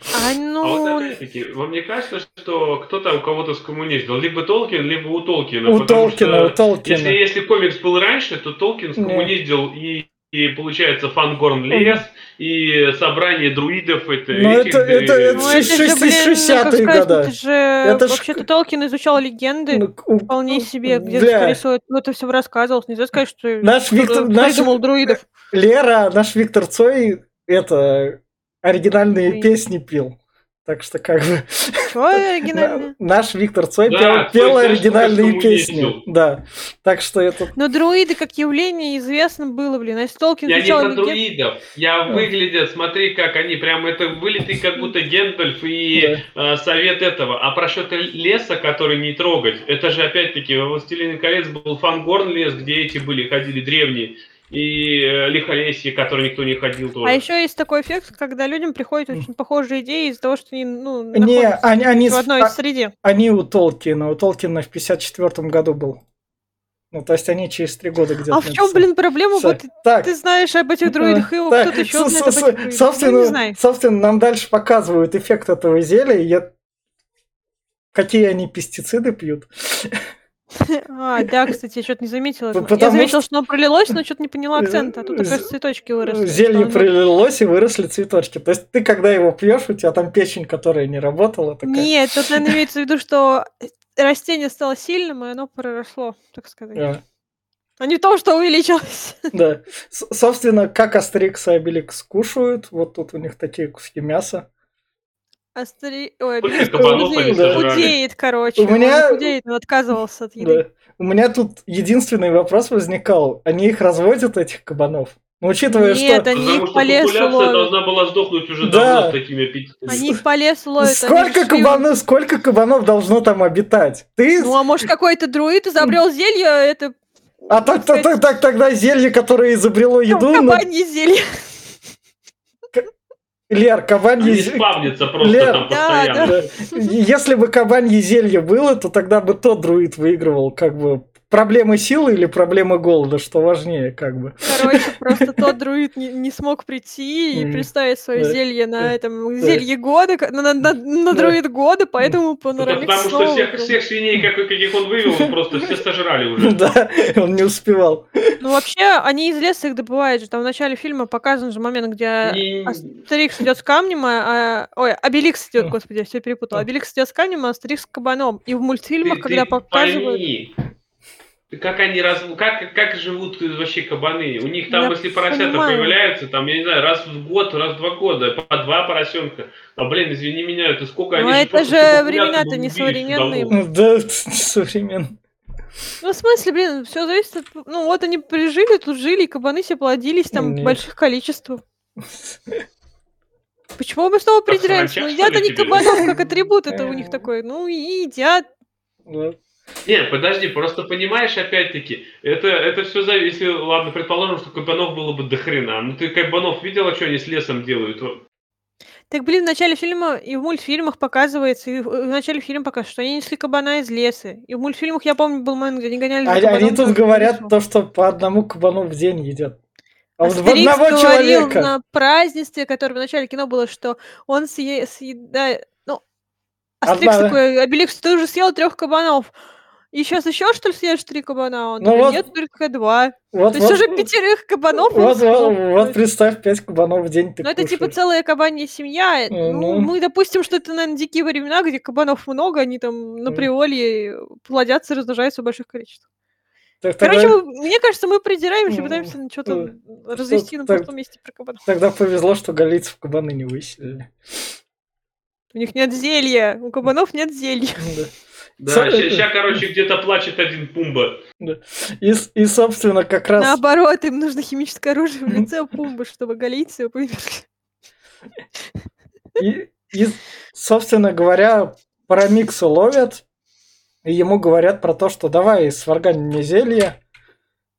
А, А вот ну, опять-таки, вам не кажется, что кто-то у кого-то скоммуниздил? Либо Толкин, либо у Толкина. У Толкина, что у Толкина. Если, если комикс был раньше, то Толкин скоммуниздил и, и получается Фангорн лес, и собрание друидов. Это, Ну, это- это- э, это ну это же, блин, ну, 60-е как сказать, года. это же Это ж вообще-то к- Толкин изучал легенды. Ну, Вполне себе, где Бля, скорее всего, это все рассказывалось. Нельзя сказать, что Наш Виктор- наш- друидов. Лера, наш Виктор Цой, это оригинальные Блин. песни пил. Так что как бы... Чё оригинальное? На- (laughs) Наш Виктор Цой Да, пел, Цой пел знаешь, оригинальные сколько песни. Да. Так что это... Но друиды как явление известно было, блин. А Толкин Я не про легенды... друидов. Я выглядят, смотри, как они прям это вылитый как (laughs) будто Гендальф и э, совет этого. А про счет леса, который не трогать, это же опять-таки во «Властелине колец» был Фангорн лес, где эти были, ходили древние. И э, Лихолесье, который никто не ходил тоже. А еще есть такой эффект, когда людям приходят очень похожие идеи из-за того, что они ну, Не, находятся они, они, в одной а- среде. они у Толкина. У Толкина в 54 году был. Ну, то есть они через три года где-то А в чем, блин, проблема? Вот Так, ты знаешь об этих друидах, и кто-то еще знает собственно, Ну, знаю. собственно, нам дальше показывают эффект этого зелья. Я... какие они пестициды пьют. А, да, кстати, я что-то не заметила. П- Я потому заметила, что- что оно пролилось, но что-то не поняла акцента. А тут, З- оказывается, цветочки выросли. Зелье оно- пролилось и выросли цветочки. То есть ты, когда его пьешь, у тебя там печень, которая не работала, такая... Нет, тут, наверное, имеется в виду, что растение стало сильным, и оно проросло, так сказать. А, А не то, что увеличилось. да. С- собственно, как Астерикс и Обеликс кушают, вот тут у них такие куски мяса. Астери... Ой, они худеет, короче. У меня- Он худеет, он отказывался от еды. Да. У меня тут единственный вопрос возникал. Они их разводят, этих кабанов? Ну, учитывая, Нет, что... они Потому их по лесу популяция ловят. должна была сдохнуть уже Да. давно с такими аппетитами. Они их по лесу ловят. они Сколько шли- кабанов, сколько кабанов должно там обитать? Ты... Ну, а может, какой-то друид изобрел зелье, это а так, так, так, так тогда зелье, которое изобрело еду... ну, кабанье зелье. Лер, кабанье... Они спавнятся просто Лер, там да, постоянно. Да. Если бы кабанье зелье было, то тогда бы тот друид выигрывал, как бы. Проблемы силы или проблемы голода, что важнее, как бы. Короче, (laughs) просто тот друид не, не смог прийти и представить свое Да. зелье на этом зелье года, на, на- на Да. друид года, поэтому Панорамикс, потому что всех, свиней, как- каких он вывел, просто все сожрали уже. (laughs) Да, он не успевал. Ну, вообще, они из леса их добывают же. Там в начале фильма показан же момент, где Астерикс идет с камнем, а, а- ой, Обеликс идет, господи, я все перепутала. Мгм. Обеликс идет с камнем, а Астерикс с кабаном. И в мультфильмах, когда показывают... как они раз, как, как живут вообще кабаны? У них там, Я если поросята понимаю. появляются, там, я не знаю, раз в год, раз в два года, по два поросенка. А, блин, извини меня, это сколько Ну, они это же времена-то не современные. Да, (laughs) современно. Ну, в смысле, блин, все зависит от... Ну, вот они прижили, тут жили, и кабаны себе плодились там Нет. в больших количествах. Почему мы снова придираемся? Ну, едят они кабанов, как атрибут, это у них такой. Ну, и едят. Вот. Не, подожди, просто понимаешь, опять-таки, это, это все зависит, если, ладно, предположим, что кабанов было бы до хрена. Ну ты кабанов видела, что они с лесом делают? Так, блин, в начале фильма и в мультфильмах показывается, и в, в начале фильма показывают, что они несли кабана из леса. И в мультфильмах, я помню, был момент, где они гоняли за Они, кабаном тут говорят лесу. то, что по одному кабану в день едят. А вот в Астерикс одного говорил человека. на празднестве, которое в начале кино было, что он съе- съедает... Ну, Астерикс Одна- такой, Обеликс, ты уже съел трех кабанов. И сейчас еще, что ли, съешь три кабана? Он Ну вот- нет, только два. Вот, То есть вот, уже пятерых кабанов вот, вот, вот представь, пять кабанов в день ты Ну, это типа целая кабанья семья. Ну, ну. мы допустим, что это, наверное, дикие времена, где кабанов много, они там на Мгм. приволе плодятся и размножаются в больших количествах. Так Короче, тогда, мы- мне кажется, мы придираемся, пытаемся на что-то э, развести на пустом месте про кабанов. тогда повезло, что галийцев кабаны не выселили. У них нет зелья, у кабанов нет зелья. Да. Да, сейчас, короче, где-то плачет один пумба. И, и, собственно, как раз... Наоборот, им нужно химическое оружие в лице пумбы, чтобы галийцы его повергли. И, и, собственно говоря, Парамикса ловят, и ему говорят про то, что давай сваргань мне зелье,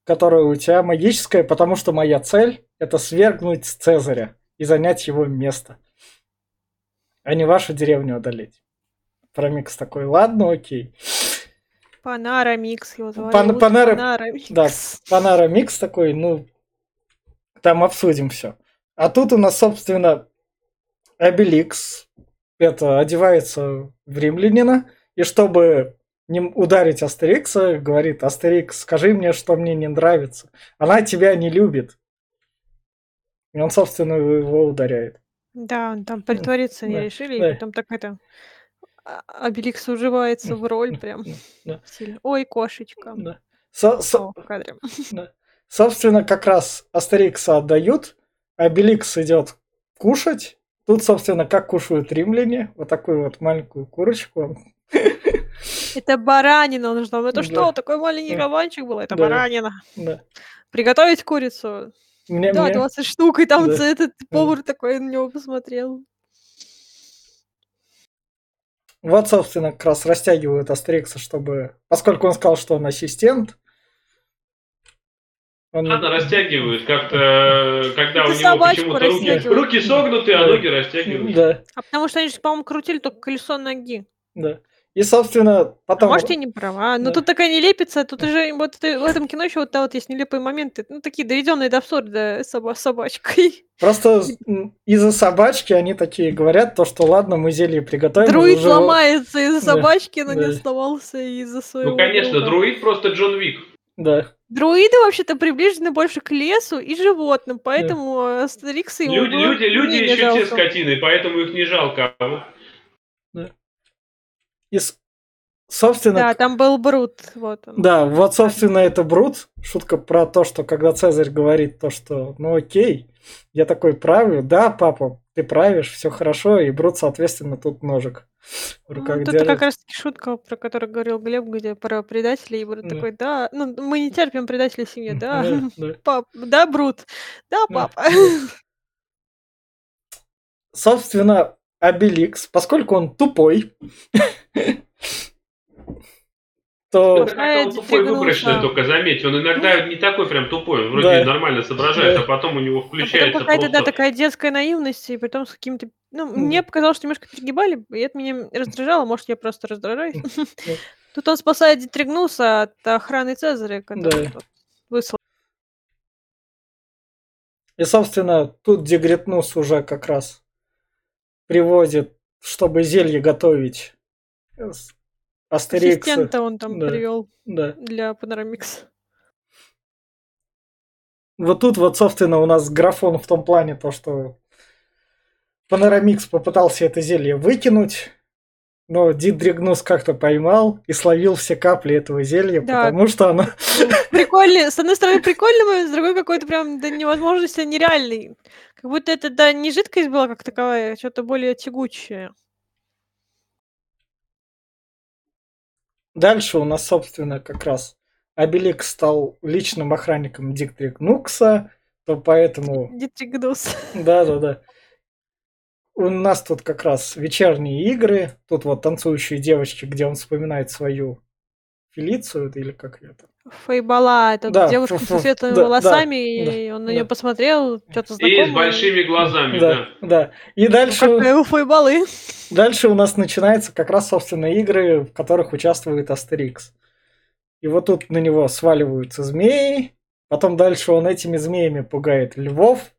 которое у тебя магическое, потому что моя цель – это свергнуть Цезаря и занять его место, а не вашу деревню одолеть. Парамикс такой, ладно, окей. Панорамикс его звали. Пан- Панора- Панорамикс. да. Панорамикс такой, ну, там обсудим все. А тут у нас, собственно, Обеликс это одевается в римлянина, и чтобы не ударить Астерикса, говорит, Астерикс, скажи мне, что мне не нравится. Она тебя не любит. И он, собственно, его ударяет. Да, он там притвориться не решили, да. и потом так это... а- Обеликс уживается в роль (laughs) прям Да. сильно. Ой, кошечка. Да. Со- со- О, в кадре. (laughs) Собственно, как раз Астерикса отдают, Обеликс идет кушать. Тут, собственно, как кушают римляне. Вот такую вот маленькую курочку. Это баранина нужна. Это Да. что, такой маленький Да. кабанчик был? Это Да. баранина. Да. Приготовить курицу? Мне, Да, мне- 20 штук, и там Да. ц- этот повар такой на него посмотрел. Вот, собственно, как раз растягивают Астерикса, чтобы... Поскольку он сказал, что он ассистент, он... Ладно, растягивают как-то, когда Это у него почему-то руки, руки согнуты, а ноги растягивают. Да, А потому что они же, по-моему, крутили только колесо ноги. да. И, собственно, А потом... может, я не права. Но Да. тут такая нелепица, тут уже вот ты- в этом кино еще вот, да, вот есть нелепые моменты, ну, такие доведенные до абсурда соба- собачкой. Просто с- м, из-за собачки они такие говорят, то, что ладно, мы зелье приготовим. Друид уже- ломается из-за Да, собачки, но не да. сломался из-за своего Ну, конечно, друга. друид просто Джон Вик. Да. Друиды вообще-то приближены больше к лесу и животным, поэтому э, Астерикс и его Люди, было люди, люди менее еще те жалко. скотины, поэтому их не жалко. А вот И, с- собственно, Да, там был Брут, вот он. Да, вот, собственно, это Брут. Шутка про то, что когда Цезарь говорит то, что ну окей, я такой правлю, да, папа, ты правишь, все хорошо, и Брут, соответственно, тут ножик в Ну, руках тут держит. как раз таки шутка, про которую говорил Глеб, где про предателей, и Брут Да. такой, да, ну, мы не терпим предателей в семье, да, Да, (laughs) да. пап, да, Брут, да, Да, папа. (laughs) Собственно, Обеликс, поскольку он тупой, (laughs) то... Он тупой выборочно, только заметь. Он иногда не такой прям тупой. Он вроде нормально соображает, а потом у него включается какая-то, да, такая детская наивность, и потом с каким-то... Ну, мне показалось, что немножко перегибали, и это меня раздражало, может, я просто раздражаюсь. (laughs) Тут он спасает Дитригнуса от охраны Цезаря, который выслал. И, собственно, тут Дегретнус уже как раз приводит, чтобы зелье готовить. С- Астерикс. Ассистента он там да. привел Да. для Панорамикс. Вот тут вот, собственно, у нас графон в том плане, то, что Панорамикс попытался это зелье выкинуть, но Дидригнус как-то поймал и словил все капли этого зелья, Да. потому что оно... Прикольный, с одной стороны прикольный, с другой какой-то прям до невозможности нереальный. Как будто это, да, не жидкость была как таковая, а что-то более тягучее. Дальше у нас, собственно, как раз Обелик стал личным охранником Дидригнукса, то поэтому... Дитригнус. Да-да-да. У нас тут как раз вечерние игры. Тут вот танцующие девочки, где он вспоминает свою Фелицию, или как ее там. Фейбала, это Да, девушка со светлыми да, волосами, да, и он на да. нее посмотрел, что-то И знакомое. с большими глазами, да. Да, да. И дальше, Как у Фейбалы. дальше у нас начинаются как раз, собственно, игры, в которых участвует Астерикс. И вот тут на него сваливаются змеи. Потом дальше он этими змеями пугает львов.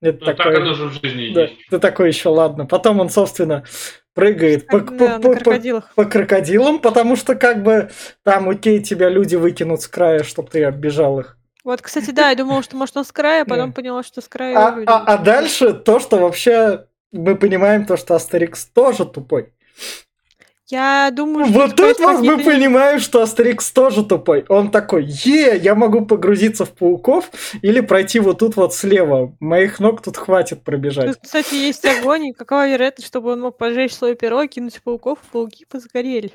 Это Ну, так такое- оно же в жизни Да, есть. ты такой еще, ладно. Потом он, собственно, прыгает по, Да, по- по- по- по крокодилам, потому что как бы там, окей, тебя люди выкинут с края, чтобы ты оббежал их. Вот, кстати, да, я думала, что может он с края, а потом поняла, что с края А, а- а дальше то, что вообще мы понимаем, то, что Астерикс тоже тупой. Я думаю, что Вот тут вот мы понимаем, что Астерикс тоже тупой. Он такой, е, я могу погрузиться в пауков или пройти вот тут вот слева. Моих ног тут хватит пробежать. Тут, кстати, есть огонь, и какова вероятность, чтобы он мог поджечь свое перо и кинуть пауков, пауки позагорели.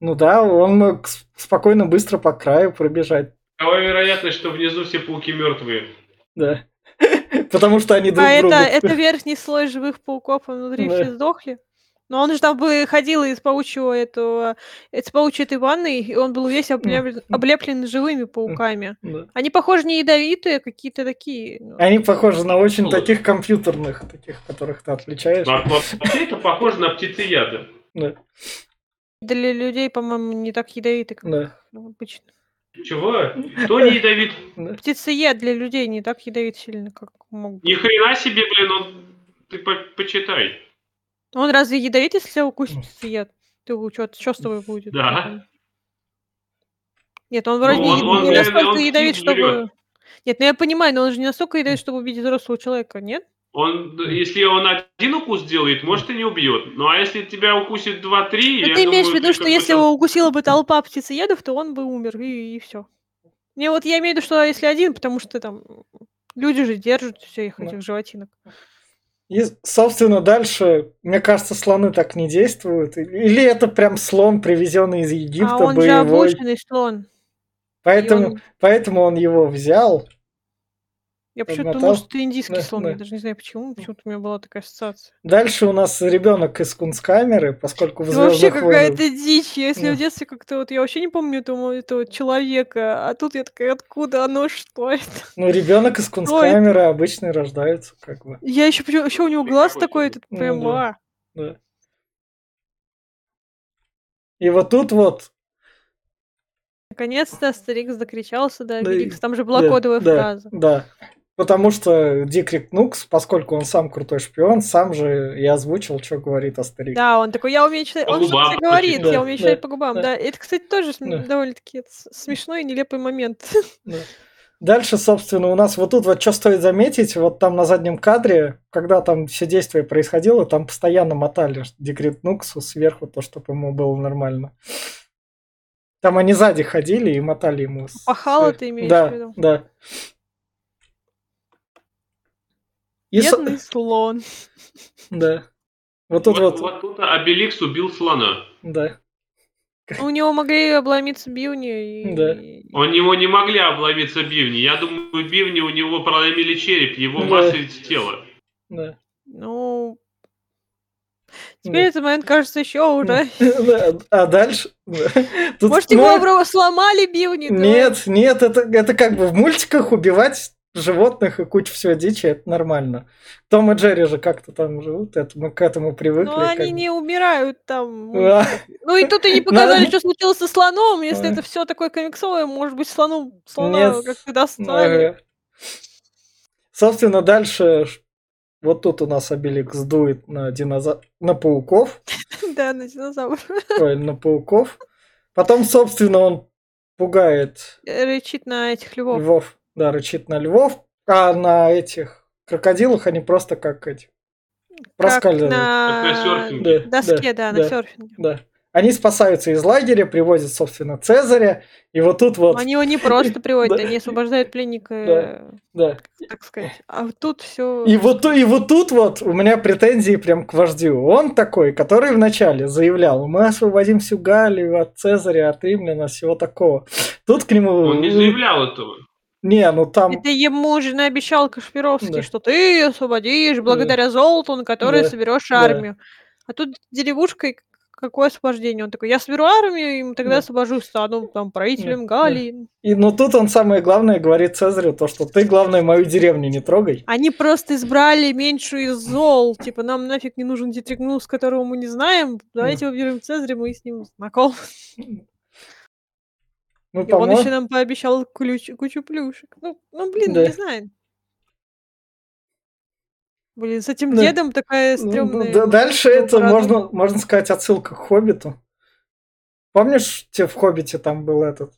Ну да, он мог спокойно быстро по краю пробежать. Какова вероятность, что внизу все пауки мертвые? Да. (laughs) Потому что они друг А это, другу. это верхний слой живых пауков, а внутри все сдохли. Но он же там бы ходил из паучьего этого, из паучьей этой ванны, и он был весь облеплен, облеплен живыми пауками. Да. Они, похоже, не ядовитые, а какие-то такие. ну, Они похожи на очень Ну. таких компьютерных, таких, которых ты отличаешь. Во- Вообще это похоже на птицеяды. Да, Для людей, по-моему, не так ядовиты, как да, ну, обычно. Чего? Кто не ядовит? да. Птицеед для людей не так ядовит сильно, как мог Ни хрена себе, блин, он... Ты по- почитай. Он разве ядовит, если тебя укусит птицеед? Ты что, что с тобой будет? Да. Нет, он вроде Ну, не, он- он, не э, настолько он ядовит, жрёт. чтобы... Нет, ну я понимаю, но он же не настолько ядовит, чтобы убить взрослого человека, нет? Он, если он один укус делает, может и не убьет. Ну а если тебя укусит 2-3, Ну ты имеешь в виду, что если его укусила бы толпа птицеедов, то он бы умер, и, все. Не, вот я имею в виду, что если один, потому что там люди же держат всех Да. этих животинок. И, собственно, дальше, мне кажется, слоны так не действуют. Или это прям слон, привезенный из Египта, а он же боевой. обученный слон. и Поэтому, он- поэтому он его взял. Я почему-то думала, что это индийский Да, слон. да. Я даже не знаю почему. Почему-то у меня была такая ассоциация. Дальше у нас ребенок из кунсткамеры, поскольку в Это вообще какая-то дичь. Если Да. в детстве как-то вот я вообще не помню этого, этого человека, а тут я такая, откуда оно, что это? Ну, ребенок из (laughs) кунсткамеры обычно рождается, как бы. Я еще, еще у него глаз такой, этот прям, Ну да. а. Да. И вот тут вот Наконец-то Астерикс докричался до Да, Обеликса. Там же была да, кодовая да, фраза. Да. Потому что Дикрик Нукс, поскольку он сам крутой шпион, сам же и озвучил, что говорит Астерикс. Да, он такой, я умею читать. По Он губам говорит, да, я умею да, читать по губам. да. Да, это, кстати, тоже Да. довольно-таки смешной и нелепый момент. (laughs) Да. Дальше, собственно, у нас вот тут вот что стоит заметить, вот там на заднем кадре, когда там все действие происходило, там постоянно мотали Декрет Нуксу сверху, то, чтобы ему было нормально. Там они сзади ходили и мотали ему. Пахало ты имеешь да, в виду? Да, И Бедный слон. (laughs) Да. Вот тут Вот, вот, тут Обеликс убил слона. да. У него могли обломиться бивни. И... Да. У него не могли обломиться бивни. Я думаю, бивни у него проломили череп, его Да. масса из тела. да. Ну, теперь Да. этот момент кажется еще уже. (laughs) Да, А дальше... (laughs) Тут, Может, ну, его сломали бивни? Нет, нет, это, это как бы в мультиках убивать животных и кучу всего дичи, это нормально. Том и Джерри же как-то там живут, это мы к этому привыкли. Но как они бы. не умирают там. А, Ну и тут и не (laughs) показали, Надо- что случилось со слоном. Если Ой. это все такое комиксовое, может быть, слону слона Нет. как-то достали. ага. Собственно, дальше вот тут у нас Обеликс дует на динозавр... на пауков. (laughs) Да, на динозавра. (laughs) Ой, на пауков. Потом, собственно, он пугает Рычит на этих львов. львов. Да, рычит на львов. А на этих крокодилах они просто как эти проскальзывают. Как на на серфинге. Да, доске, да, на да. серфинге. Да. Они спасаются из лагеря, привозят, собственно, Цезаря. И вот тут вот, Они его не просто (laughs) приводят, Да. они освобождают пленника, да. так сказать. А вот тут все. И вот, и вот тут вот у меня претензии прям к вождю. Он такой, который вначале заявлял, мы освободим всю Галлию от Цезаря, от римлян, от всего такого. Тут к нему... Он не заявлял этого. Не, ну там... Это ему же наобещал Кашпировский, Да. что ты освободишь благодаря золоту, на которое Да. соберешь Да. армию. А тут деревушкой какое освобождение? Он такой, я соберу армию, и тогда Да. освобожу, стану там правителем Да. Галлии. И, ну тут он самое главное говорит Цезарю, то, что ты, главное, мою деревню не трогай. Они просто избрали меньшую из зол. Типа, нам нафиг не нужен Дитригнус, которого мы не знаем. Давайте выберем Цезаря, мы с ним знакомы. Ну, И он по-моему, еще нам пообещал ключ- кучу плюшек. Ну, ну блин, Да. не знаю. Блин, с этим Да. дедом такая Ну, стрёмная. да- дальше ну, это можно, можно сказать отсылка к Хоббиту. Помнишь, те в Хоббите там был этот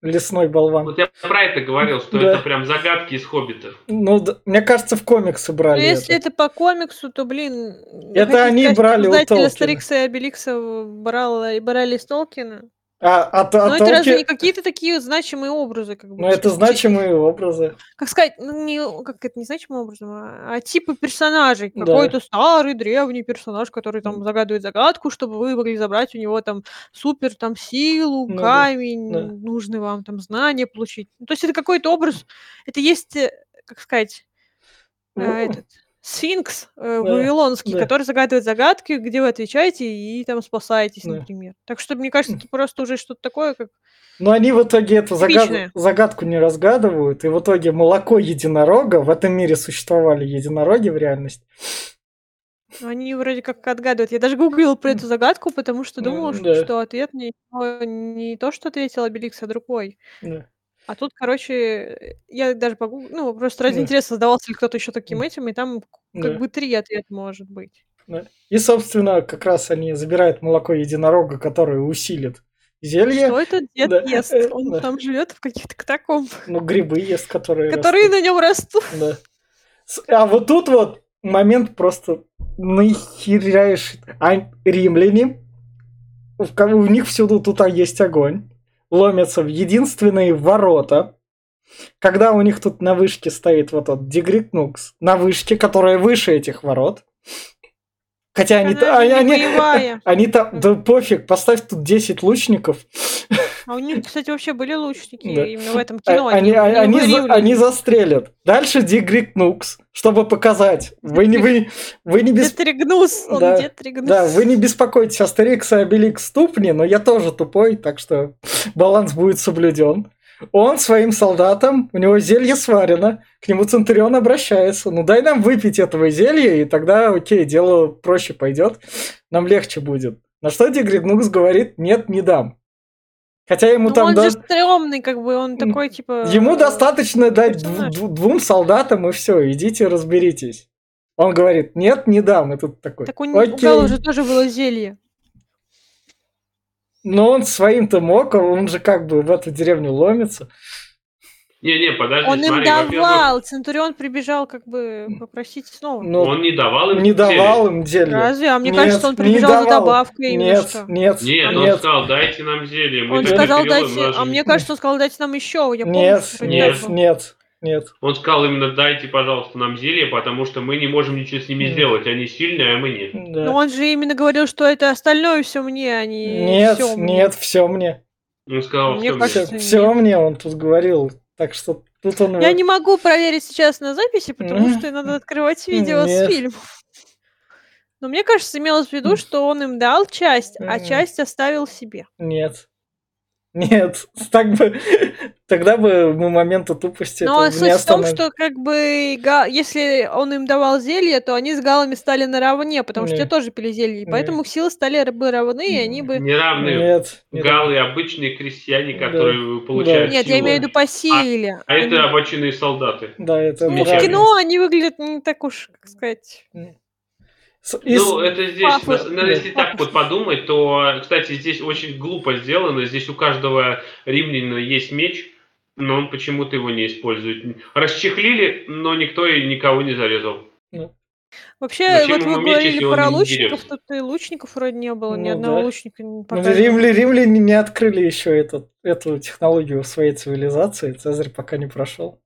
лесной болван? Вот я про это говорил, что Да. это прям загадки из Хоббита. Ну, да, мне кажется, в комиксы Ну, брали если это. это по комиксу, то, блин... Это они сказать, брали у Создатели Толкина. Астерикса и Обеликса брали, брали из Толкина? А, а, а Но это разве не какие-то такие значимые образы? Как бы, Ну, это чи- значимые образы. Как сказать, ну, не, как это не значимым образом, а, а типа персонажей. Да. Какой-то старый, древний персонаж, который там загадывает загадку, чтобы вы могли забрать у него там супер там силу, Ну камень, да. нужные вам там знания получить. Ну, то есть это какой-то образ, это есть, э, как сказать, э, Ну, этот сфинкс э, Да, вавилонский, да. который загадывает загадки, где вы отвечаете и там спасаетесь, Да. например. Так что, мне кажется, это просто уже что-то такое, как... Но они в итоге эту загад- загадку не разгадывают, и в итоге молоко единорога, в этом мире существовали единороги в реальности. Они вроде как отгадывают. Я даже гуглила про эту загадку, потому что М, думала, ш- да. что ответ не, не то, что ответил Обеликс, а другой. Да. А тут, короче, я даже погуглила, ну, просто ради Да. интереса задавался ли кто-то еще таким М. этим, и там к- Да. как бы три ответа может быть. Да. И, собственно, как раз они забирают молоко единорога, которое усилит зелье. Что этот дед Да, ест? э, Он да. там живет в каких-то катакомбах, Ну, грибы ест, которые которые растут. на нем растут. Да. С- А вот тут вот момент просто нахеряешь. А римляне, у них всюду тут а, есть огонь, ломятся в единственные ворота. Когда у них тут на вышке стоит вот тот Дигрикнукс, на вышке, которая выше этих ворот. Хотя они, Она они, они, они там, да пофиг, поставь тут 10 лучников. А у них, кстати, вообще были лучники Да. именно в этом А- кино. Они, не они, в за- они застрелят. Дальше Дигрик Нукс, чтобы показать. Вы не, вы, вы не, бес- он Да, да, вы не беспокойтесь, Астерикс и Обеликс ступни, но я тоже тупой, так что баланс будет соблюден. Он своим солдатам, у него зелье сварено, к нему Центурион обращается. Ну дай нам выпить этого зелья, и тогда, окей, дело проще пойдет, нам легче будет. На что Дегриднукс говорит, нет, не дам. Хотя ему Ну, там он да- же стрёмный, как бы, он такой, типа... Ему э, достаточно дать дв- дв- двум солдатам и все, идите разберитесь. Он говорит, нет, не дам. И тут такой, Так у, не- у окей. Гала же тоже было зелье. Но он своим-то мог, он же как бы в эту деревню ломится. Не-не, подожди, Он им смотри, во-первых, давал, Центурион прибежал, как бы попросить снова. Но он не давал им не зелье. давал им зелье. Разве? А мне Нет, кажется, он прибежал за добавкой Нет, что. нет, Нет, он нет, сказал, дайте нам зелье. Мы Он сказал, дайте... нас А мне кажется, он сказал, дайте нам еще. Я помню, нет, нет, нет, нет. Он сказал именно, дайте, пожалуйста, нам зелье, потому что мы не можем ничего с ними Нет. сделать. Они сильные, а мы нет. Да. Но он же именно говорил, что это остальное все мне, а не Нет, всё мне. нет, все мне. Он сказал, Мне что кажется, Все, нет. мне он тут говорил. Так что тут он... Я не могу проверить сейчас на записи, потому что надо открывать видео с фильмов. Но мне кажется, имелось в виду, что он им дал часть, а часть оставил себе. Нет. Нет, (laughs) так бы, тогда бы мы момента тупости Но этого не суть в том, что как бы Га- если он им давал зелье, то они с галами стали наравне, потому что Не. те тоже пили зелье, и Не. поэтому их силы стали бы равны, и они бы... неравные Нет, нет. галы, обычные крестьяне, Да. которые получают Нет, я силу. имею в виду по силе. А Они- это обочинные солдаты. Да, это Ну, в кино они выглядят не так уж, как сказать... С- и с- Ну, это здесь, Пафос. на- на- если так вот подумать, то, кстати, здесь очень глупо сделано. Здесь у каждого римлянина есть меч, но он почему-то его не использует. Расчехлили, но никто и никого не зарезал. Вообще, Зачем вот вы меч, говорили про лучников, тут и лучников вроде не было, ни Ну, одного да. лучника не Ну, показывали. римля- римляне не открыли еще этот, эту технологию в своей цивилизации. Цезарь пока не прошел.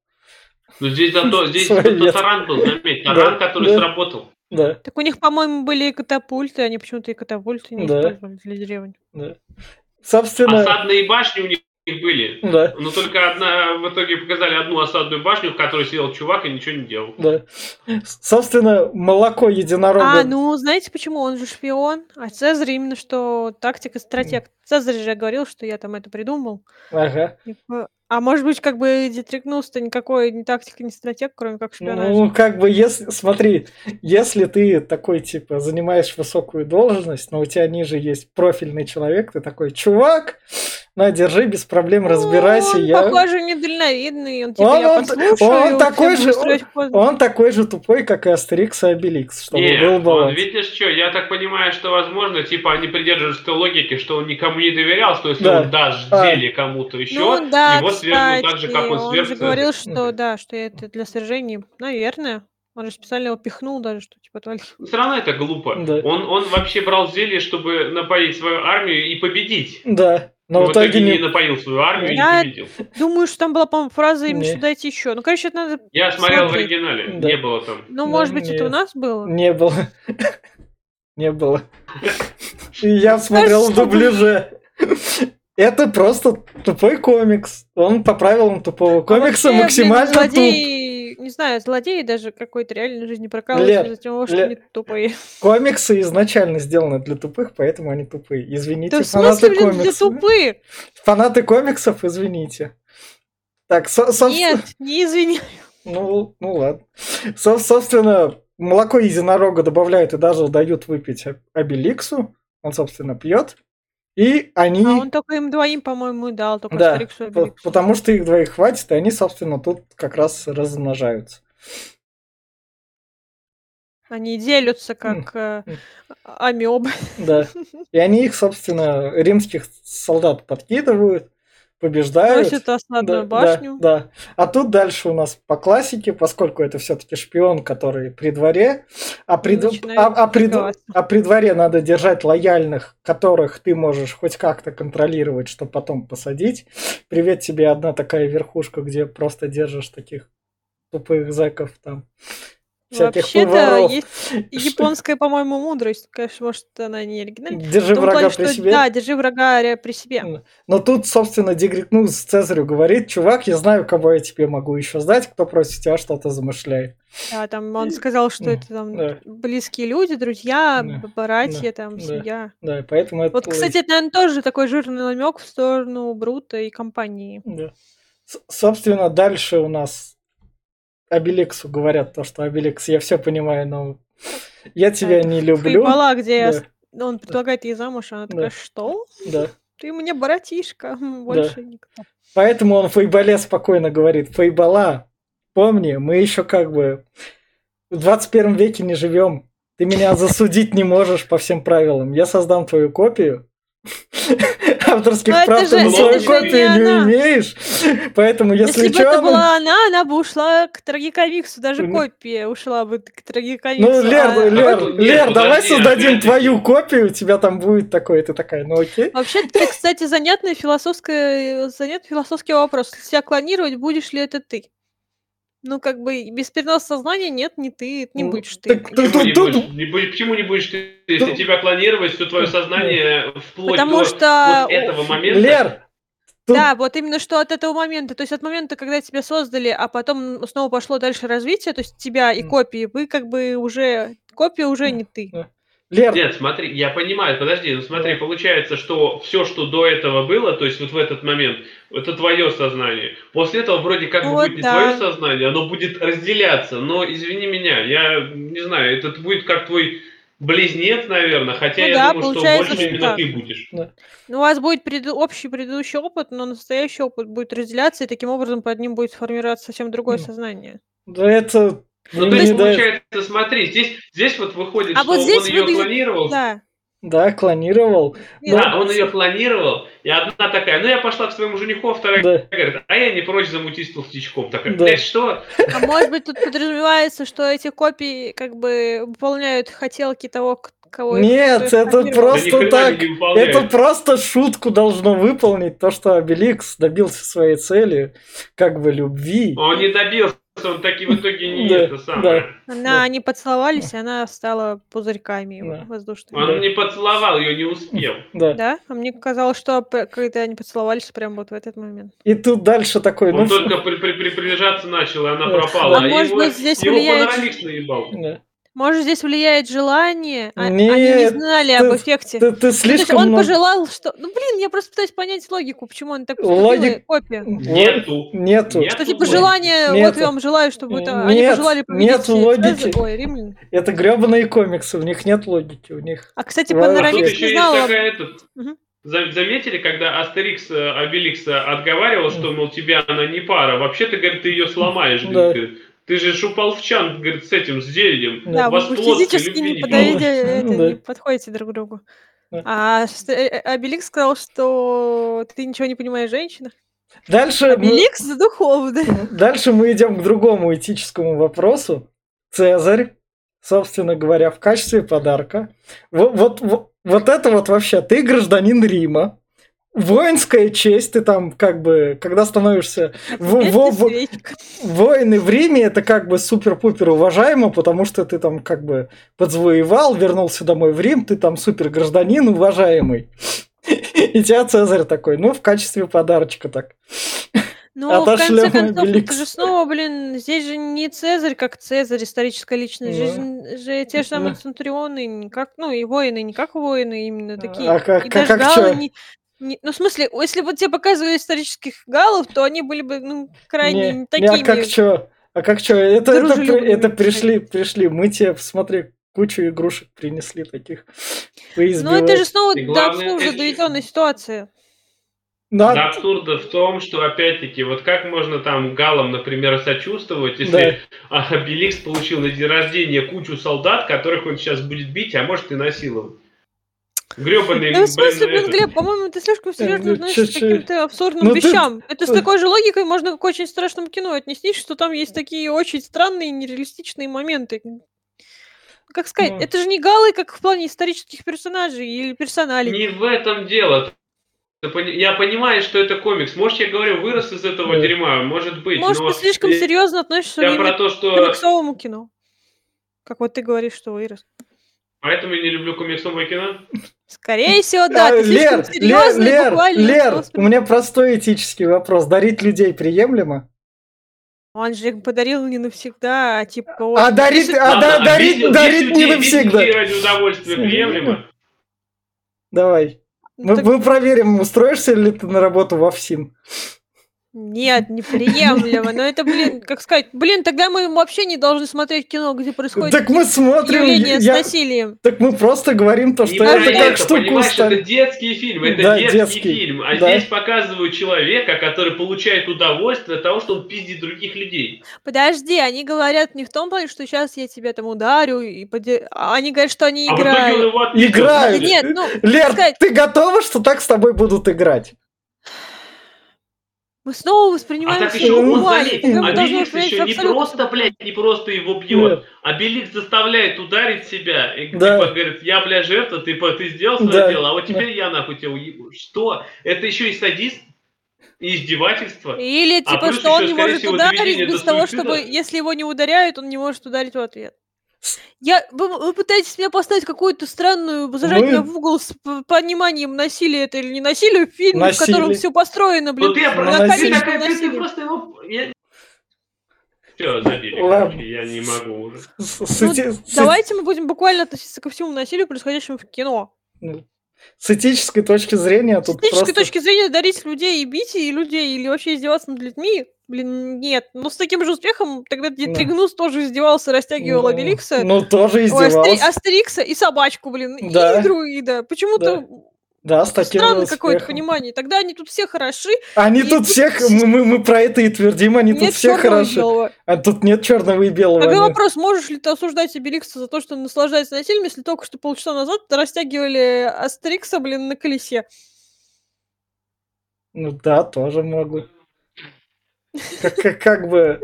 Но здесь зато здесь (laughs) зато таран был, заметь, (laughs) Да, таран, который да. сработал. Да, Так у них, по-моему, были и катапульты, они почему-то и катапульты не Да. использовали для деревни. да. Собственно, Осадные башни у них были. да, Но только одна, в итоге показали одну осадную башню, в которой сидел чувак и ничего не делал. да. С- Собственно, молоко единорога. А, ну, знаете почему? Он же шпион, а Цезарь именно что тактик и стратег. Цезарь же говорил, что я там это придумал. Ага. Типа, А может быть, как бы Дитрикнулся-то никакой ни тактик, ни стратег, кроме как шпионажа. Ну, как бы, если, смотри, если ты такой, типа, занимаешь высокую должность, но у тебя ниже есть профильный человек, ты такой, чувак, на, держи, без проблем разбирайся. Ну, он, я... похоже, недальновидный. Он, типа, Он- я он- послушаю, он такой же- ход. Он такой же тупой, как и Астерикс и Обеликс, чтобы Нет, был он, баланс. видишь что, я так понимаю, что возможно, типа они придерживаются той логики, что он никому не доверял, что если Да. он даст А. зелье кому-то еще, Ну да, его свергнут так же, как он он сверг же Цезаря. говорил, что да, что это для свержения. Наверное. Он же специально его пихнул даже, что типа отвали. Все равно это глупо. Да. Он, он вообще брал зелье, чтобы напоить свою армию и победить. Да, но Но в в итоге итоге не не... напоил свою армию Я- и не победил. Думаю, что там была, по-моему, фраза именно, что дайте еще. Ну, короче, это надо... Я смотрел в Смотри. оригинале, Да. не было там. Ну, Ну, может быть, это у нет. нас было? Не было. (laughs) Не было. (laughs) Я смотрел в дубляже. Это просто тупой комикс. Он по правилам тупого А комикса вообще, блин, максимально туп. злодеи, не знаю, злодеи даже какой-то реальной жизни прокалываются из-за того, что они тупые. Комиксы изначально сделаны для тупых, поэтому они тупые. Извините, Да в фанаты смысле, блин, для комиксов. тупых? Фанаты комиксов, извините. Так, со- собственно... Нет, не извини. Ну, ну ладно. Со- собственно, молоко единорога добавляют и даже дают выпить Об- Обеликсу. Он, собственно, пьет. И они... А он только им двоим, по-моему, и дал, только Да, Астериксу и по- Обеликсу. потому что их двоих хватит, и они, собственно, тут как раз размножаются. Они делятся как э, М. амебы. Да. (laughs) И они их, собственно, римских солдат подкидывают, побеждают. Носят осадную Да, башню. Да, да. А тут дальше у нас по классике, поскольку это все-таки шпион, который при дворе, а при, а, а при а при дворе надо держать лояльных, которых ты можешь хоть как-то контролировать, чтобы потом посадить. Привет тебе одна такая верхушка, где просто держишь таких тупых зэков там. Вообще-то есть (laughs) японская, по-моему, мудрость. Конечно, может, она не оригинальная. Держи том врага плане, при что, себе. Да, держи врага при себе. Но тут, собственно, Дегрикнус Цезарю говорит, чувак, я знаю, кого я тебе могу еще сдать, кто против тебя что-то замышляет. Да, там он сказал, что это там да. близкие люди, друзья, Да, братья, да, там, да. семья. Да, поэтому это... Вот, кстати, это, наверное, тоже такой жирный намек в сторону Брута и компании. Да. С- Собственно, дальше у нас Обеликсу говорят то, что Обеликс, я все понимаю, но я тебя не люблю. Фейбала, где Да. он предлагает ей замуж, она такая, Да. что? Да. Ты мне братишка, больше никто. Поэтому он Фейбале спокойно говорит, Фейбала, помни, мы еще как бы в 21 веке не живем. Ты меня засудить не можешь по всем правилам. Я создам твою копию. (laughs) Авторских Но это прав ты на свою копию не не она. умеешь. Поэтому если, Если бы это ну- была она, она бы ушла к трагикомиксу, даже Ну. копия ушла бы к трагикомиксу. Ну, Лер, а- Лер, Нет, Лер, давай создадим твою копию, у тебя там будет такое, ты такая, ну окей. Вообще, это, кстати, занятный философский, занятный философский вопрос. Себя клонировать, будешь ли это ты? Ну, как бы, без переноса сознания нет, не ты, это не Ну, будешь ты. так Почему, не Тут- будешь, не будешь- почему не будешь ты, если Тут- тебя клонировать, все твое сознание вплоть Потому до что вот этого момента? Лер, тут- Да, вот именно что от этого момента, то есть от момента, когда тебя создали, а потом снова пошло дальше развитие, то есть тебя и копии, вы как бы уже, копия уже не ты. Лер, Нет, смотри, я понимаю, подожди, ну смотри, получается, что все, что до этого было, то есть вот в этот момент, это твое сознание. После этого вроде как бы Вот будет не да. твое сознание, оно будет разделяться. Но извини меня, я не знаю, это будет как твой близнец, наверное, хотя Ну я да, думаю, что получается, больше что именно так. ты будешь. Ну, у вас будет преду- общий предыдущий опыт, но настоящий опыт будет разделяться, и таким образом под ним будет формироваться совсем другое Ну, сознание. да это... Ну, не то есть, получается, смотри, здесь, здесь вот выходит, А что вот здесь он ее выглядит- клонировал, Да. Да, клонировал. Нет, да, он ее клонировал, и одна такая, ну я пошла к своему жениху, а вторая Да. говорит, а я не прочь замутить с толстячком. Такая, Да. блядь, что? А может быть, тут подразумевается, что эти копии как бы выполняют хотелки того, к- кого Нет, это просто Да так. Это просто шутку должно выполнить, то, что Обеликс добился своей цели, как бы любви. Он не добился, он таки в итоге не Да, это самое. Она, Да. они поцеловались, и она стала пузырьками Да. воздушными. Он Да. не поцеловал ее, не успел. Да. Да? А мне казалось, что п- когда они поцеловались прямо вот в этот момент. И тут дальше такой, ну, Он только при- при- при- приближаться начал, и она Да. пропала. А И может его, быть, здесь его влияет- панорамикс наебал. да. Может, здесь влияет желание? А- они не Нет, знали ты- об эффекте. ты, ты Ну, слишком он много- пожелал, что... Ну, блин, я просто пытаюсь понять логику, почему он так Логик- копия. Нету. Нету. Нет. Что, типа, Нет. желание, вот Нету. я вам желаю, чтобы это... Они Нет, пожелали победить нет логики. Ой, римлян. Это гребаные комиксы, у них нет логики, у них. А, кстати, Панорамикс еще не этот... Мгм. За- Заметили, когда Астерикс э, Обеликс э, отговаривал, что, мол, тебя она не пара. Вообще-то, говорит, ты ее сломаешь. Да. говорит. Ты же шупал в чан, говорит, с этим, с зельем. Да, У вы физически не не подойдете, было. это, Да. не подходите друг к другу. Да. А э, э, Обеликс сказал, что ты ничего не понимаешь в женщинах. Дальше, мы, Обеликс духовный. дальше мы идем к другому этическому вопросу. Цезарь, собственно говоря, в качестве подарка. Вот, вот, вот, вот это вот вообще, ты гражданин Рима, воинская честь, ты там как бы, когда становишься в- Теперь в- ты в- свечка. Воины в Риме это как бы супер-пупер уважаемо, потому что ты там как бы подзвоевал, вернулся домой в Рим, ты там супер гражданин уважаемый. (laughs) И тебя Цезарь такой, ну, в качестве подарочка так. Ну, в конце концов, это Обеликс. же снова, блин, здесь же не Цезарь как Цезарь, историческая личность. Здесь Ну. же, же те же самые Да. центурионы, как, ну, и воины, не как воины, именно такие. А как, и как, даже как не, не- Ну, в смысле, если бы тебе показывали исторических галлов, то они были бы, ну, крайне Не, не, такими... а как чё? А как чё? Это, это, это пришли, пришли. Мы тебе, смотри, кучу игрушек принесли таких. Ну, это же снова И до абсурда это- доведенная ситуация. Да, До абсурда в том, что, опять-таки, вот как можно там галам, например, сочувствовать, если Да. (laughs) Обеликс получил на день рождения кучу солдат, которых он сейчас будет бить, а может и насиловать. Гребаный, Да, в смысле, блин, Глеб, по-моему, ты слишком серьезно ну, относишься к чуть-чуть. каким-то абсурдным Ну, ты- вещам. Это с ты- такой же логикой можно к очень страшному кино отнестись, что там есть такие очень странные нереалистичные моменты. Как сказать, Ну. это же не галы, как в плане исторических персонажей или персоналей. Не в этом дело. Ты пони- Я понимаю, что это комикс. Может, я говорю, вырос из этого Да. дерьма, может быть. Может, но ты слишком я- серьезно относишься Я именно про то, к что... комиксовому кино. Как вот ты говоришь, что вырос. Поэтому я не люблю комиксовое кино. Скорее всего, да, А, ты Лер, Лер, Лер, Лер, у меня простой этический вопрос. Дарить людей приемлемо? Он же их подарил не навсегда, а типа... А дарить, если- а да- Ладно, дарить, бить- дарить бить не навсегда. ради удовольствия приемлемо. Давай. ну, Мы, так- мы проверим, устроишься ли ты на работу в ОФСИН. Нет, неприемлемо. Но это, блин, как сказать, блин, тогда мы вообще не должны смотреть кино, где происходит Так мы смотрим... явление с я- насилием. Так мы просто говорим то, Не что про это как штуку понимаешь, ставить. это детский фильм, это Да, детский, детский, фильм. А да. здесь показывают человека, который получает удовольствие от того, что он пиздит других людей. Подожди, они говорят не в том плане, что сейчас я тебя там ударю, и поде- а они говорят, что они А в итоге он играют. его отпиздил. Играют. Нет, ну, Лер, сказать- ты готова, что так с тобой будут играть? Мы снова А воспринимаем так всё еще он заметь, Обеликс еще не абсолютно просто, блядь, не просто его бьет. Нет. Обеликс заставляет ударить себя. И Да. типа говорит, я, бля, жертва, ты, ты сделал свое Да, дело, а вот да. теперь я нахуй тебя уебу. Что? Это еще и садист? И издевательство? Или А типа, плюс что он еще, не скорее может всего, ударить без того, суицида. чтобы, если его не ударяют, он не может ударить в ответ. Я, вы, вы пытаетесь меня поставить какую-то странную, зажать Мы- меня в угол с пониманием насилия это или не насилие в фильме, в котором Насилие. все построено, блин, Ну ты, на ты, насилие. ты- ты просто его... Я... Все, забили, Ладно. короче, я не могу уже. С, с Ну, с- Давайте мы будем буквально относиться ко всему насилию, происходящему в кино. с этической точки зрения С тут этической просто... точки зрения дарить людей и бить и людей, или вообще издеваться над людьми, блин, нет. Но с таким же успехом тогда Ну. Тригнус тоже издевался, растягивал Ну, Обеликса, Ну, тоже Ой, Астери- издевался. Астерикса и собачку, блин, Да. и друида. Почему-то Да, с таким же странно какое-то понимание. Тогда они тут все хороши, Они И тут тут- всех, мы, мы, мы про это и твердим, они тут нет все черного и хороши. белого. А тут нет черного и белого. Тогда они- вопрос, можешь ли ты осуждать Обеликса за то, что он наслаждается насилием, если только что полчаса назад растягивали Астерикса, блин, на колесе? Ну да, тоже могу. Как, как, как бы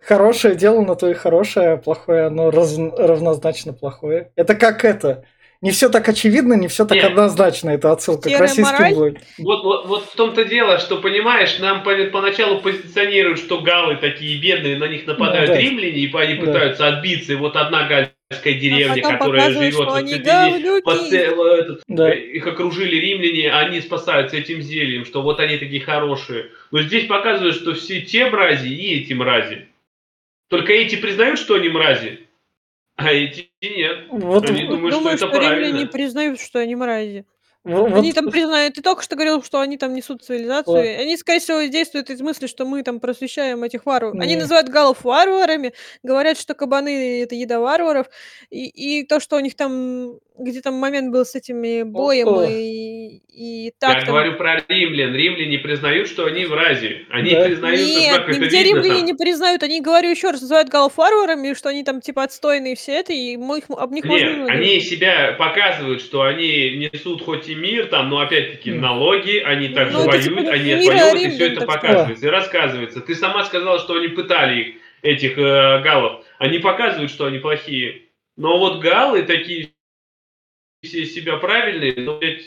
хорошее дело на то и хорошее, а плохое оно раз- равнозначно плохое. Это как это. Не все так очевидно, не все так Нет. однозначно. Это отсылка к Серая российским мораль? блогерам. Вот, вот, вот в том-то дело, что, понимаешь, нам по- поначалу позиционируют, что галы такие бедные, на них нападают Ну, да. римляне, и они Да. пытаются отбиться. И вот одна гальская деревня, а которая живет что в они отцепенении, под говнюки. це- э, этот, Да. их окружили римляне, они спасаются этим зельем, что вот они такие хорошие. Но здесь показывают, что все те мрази и эти мрази. Только эти признают, что они мрази, а эти нет. Вот, Они вот- думают, Думаю, что что, это римляне правильно. не признают, что они мрази. Вот- Они там признают, ты только что говорил, что они там несут цивилизацию. Вот. Они, скорее всего, действуют из мысли, что мы там просвещаем этих варваров. Они называют галов варварами, говорят, что кабаны это еда варваров. И, и то, что у них там, где там момент был с этими боем О. и, и так Я там- говорю про римлян. Римляне признают, что они мрази. Они Да. признают, Нет, как это нигде видно римляне там. не признают. Они, говорю еще раз, называют галов варварами, что они там типа отстойные все это, и мы их, об них можно Нет, говорить. они себя показывают, что они несут хоть и мир, там, но опять-таки налоги, они также Ну, это воюют, типа они отвоевывают, и все это так показывается, и рассказывается. Ты сама сказала, что они пытали их, этих э, галов. Они показывают, что они плохие. Но вот галы такие все из себя правильные, но, блядь,